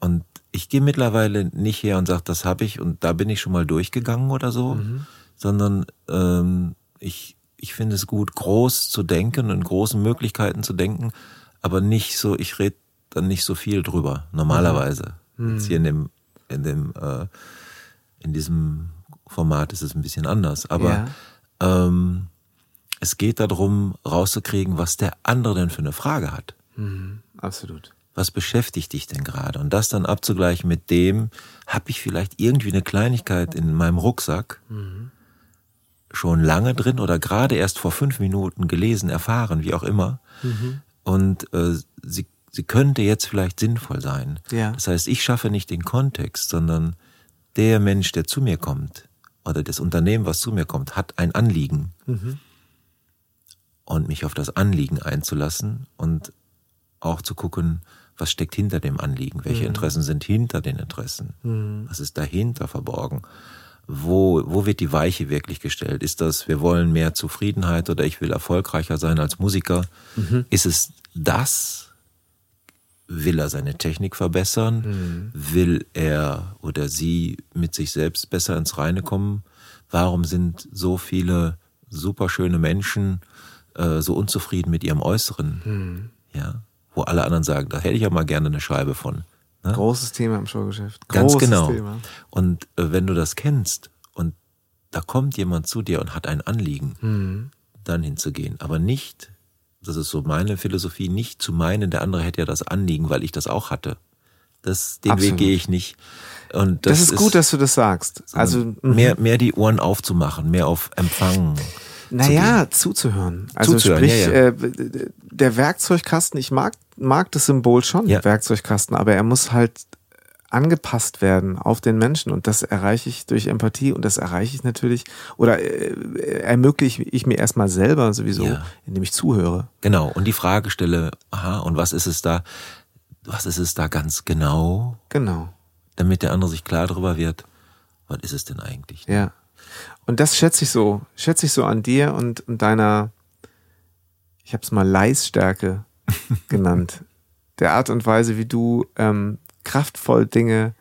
Und ich gehe mittlerweile nicht her und sage, das habe ich und da bin ich schon mal durchgegangen oder so, mhm. sondern ähm, ich, ich finde es gut, groß zu denken und in großen Möglichkeiten zu denken, aber nicht so, ich rede dann nicht so viel drüber, normalerweise. Mhm. Jetzt hier in dem, in dem, äh, in diesem Format ist es ein bisschen anders. Aber Ja. Ähm, es geht darum, rauszukriegen, was der andere denn für eine Frage hat. Mhm. Absolut. Was beschäftigt dich denn gerade? Und das dann abzugleichen mit dem, habe ich vielleicht irgendwie eine Kleinigkeit in meinem Rucksack schon lange drin oder gerade erst vor fünf Minuten gelesen, erfahren, wie auch immer. Und äh, sie, sie könnte jetzt vielleicht sinnvoll sein. Ja. Das heißt, ich schaffe nicht den Kontext, sondern der Mensch, der zu mir kommt, oder das Unternehmen, was zu mir kommt, hat ein Anliegen. Und mich auf das Anliegen einzulassen und auch zu gucken, was steckt hinter dem Anliegen, welche Interessen sind hinter den Interessen, was ist dahinter verborgen, wo, wo wird die Weiche wirklich gestellt? Ist das, wir wollen mehr Zufriedenheit oder ich will erfolgreicher sein als Musiker? Ist es das? Will er seine Technik verbessern? Will er oder sie mit sich selbst besser ins Reine kommen? Warum sind so viele superschöne Menschen äh, so unzufrieden mit ihrem Äußeren? Ja, wo alle anderen sagen, da hätte ich ja mal gerne eine Scheibe von. Ne? Großes Thema im Showgeschäft. Ganz Großes genau. Thema. Und äh, wenn du das kennst und da kommt jemand zu dir und hat ein Anliegen, Mhm. dann hinzugehen. Aber nicht, das ist so meine Philosophie, nicht zu meinen, der andere hätte ja das Anliegen, weil ich das auch hatte. Das, den Absolut. Weg gehe ich nicht. Und Das, das, ist gut, dass du das sagst. Also, mhm. mehr, mehr die Ohren aufzumachen, mehr auf Empfang. naja, zuzuhören. Also Zuzuhören, sprich, ja, ja. Äh, der Werkzeugkasten, ich mag, mag das Symbol schon, Ja. Werkzeugkasten, aber er muss halt angepasst werden auf den Menschen und das erreiche ich durch Empathie und das erreiche ich natürlich oder äh, ermögliche ich mir erstmal selber sowieso, Ja. indem ich zuhöre. Genau. Und die Frage stelle, aha, und was ist es da, was ist es da ganz genau, Genau. damit der andere sich klar darüber wird, was ist es denn eigentlich? Ja. Und das schätze ich so, schätze ich so an dir und, und deiner, ich habe es mal Leisstärke genannt. Der Art und Weise, wie du ähm, kraftvoll Dinge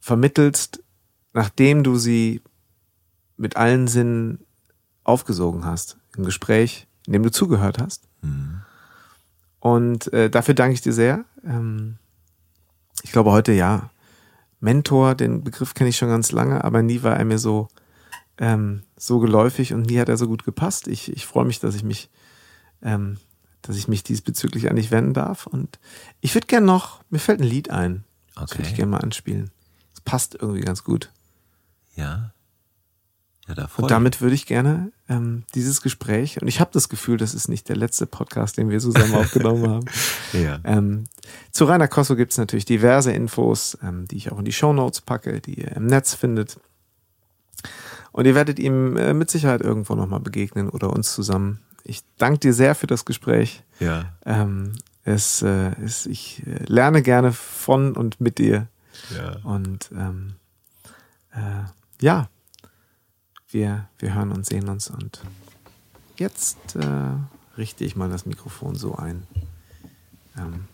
vermittelst, nachdem du sie mit allen Sinnen aufgesogen hast im Gespräch, in dem du zugehört hast. Mhm. Und äh, dafür danke ich dir sehr. Ähm, ich glaube heute ja. Mentor, den Begriff kenne ich schon ganz lange, aber nie war er mir so, ähm, so geläufig und nie hat er so gut gepasst. Ich, ich freue mich, dass ich mich, ähm, dass ich mich diesbezüglich an dich wenden darf. Und ich würde gerne noch, mir fällt ein Lied ein. Das würde ich Okay. gerne mal anspielen. Das passt irgendwie ganz gut. Ja. Ja, da Und damit würde ich gerne ähm, dieses Gespräch, und ich habe das Gefühl, das ist nicht der letzte Podcast, den wir zusammen aufgenommen haben. Ja. Ähm, zu Rainer Kosso gibt es natürlich diverse Infos, ähm, die ich auch in die Shownotes packe, die ihr im Netz findet. Und ihr werdet ihm äh, mit Sicherheit irgendwo nochmal begegnen oder uns zusammen. Ich danke dir sehr für das Gespräch. Ja. Ähm, es, äh, es, ich äh, lerne gerne von und mit dir. Ja. Und ähm, äh, ja, wir, wir hören und sehen uns. Und jetzt äh, richte ich mal das Mikrofon so ein, ähm,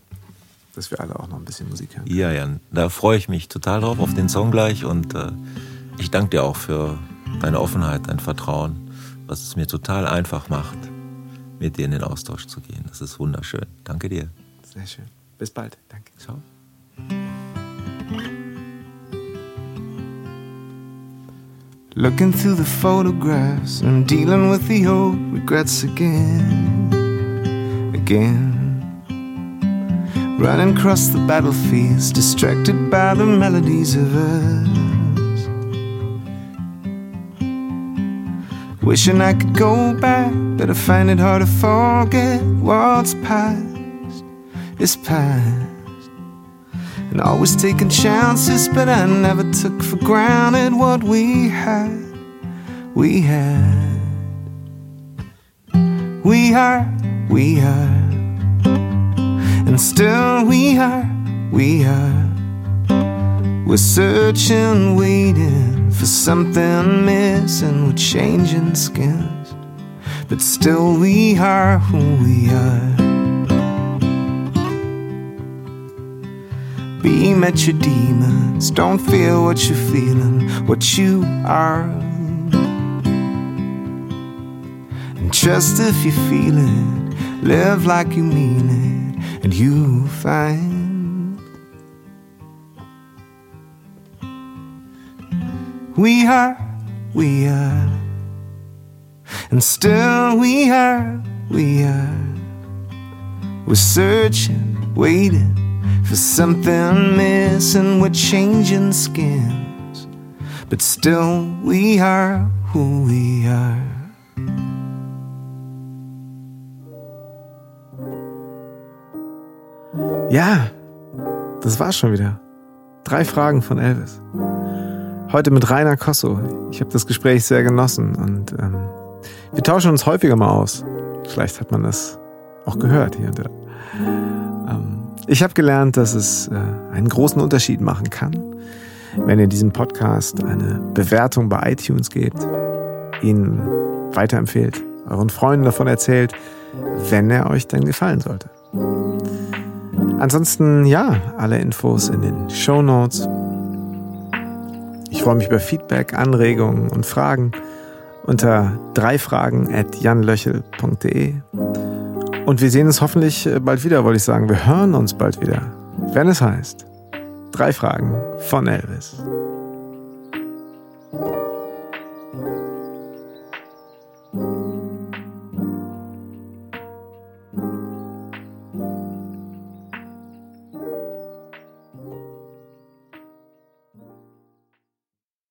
dass wir alle auch noch ein bisschen Musik hören. Ja, Jan, da freue ich mich total drauf auf den Song gleich und äh, ich danke dir auch für deine Offenheit, dein Vertrauen, was es mir total einfach macht, mit dir in den Austausch zu gehen. Das ist wunderschön. Danke dir. Sehr schön. Bis bald. Danke. Ciao. Looking through the photographs and dealing with the old regrets again. Again. Running across the battlefields, distracted by the melodies of us. Wishing I could go back, but I find it hard to forget what's past is past. And always taking chances, but I never took for granted what we had. We had. We are, we are. And still we are, we are. We're searching, waiting for something missing. We're changing skins, but still we are who we are. Be met your demons. Don't feel what you're feeling, what you are. And trust if you feel it. Live like you mean it. and you'll find we are, we are, and still we are, we are. We're searching, waiting for something missing. We're changing skins, but still we are who we are. Ja, das war's schon wieder. Drei Fragen von Elvis. Heute mit Rainer Kosso. Ich habe das Gespräch sehr genossen und ähm, wir tauschen uns häufiger mal aus. Vielleicht hat man das auch gehört hier und da. Ähm, ich habe gelernt, dass es äh, einen großen Unterschied machen kann, wenn ihr diesem Podcast eine Bewertung bei iTunes gebt, ihn weiterempfehlt, euren Freunden davon erzählt, wenn er euch denn gefallen sollte. Ansonsten, ja, alle Infos in den Show Notes. Ich freue mich über Feedback, Anregungen und Fragen unter dreifragen. Und wir sehen uns hoffentlich äh, bald wieder, wollte ich sagen. Wir hören uns bald wieder, wenn es heißt Drei Fragen von Elvis.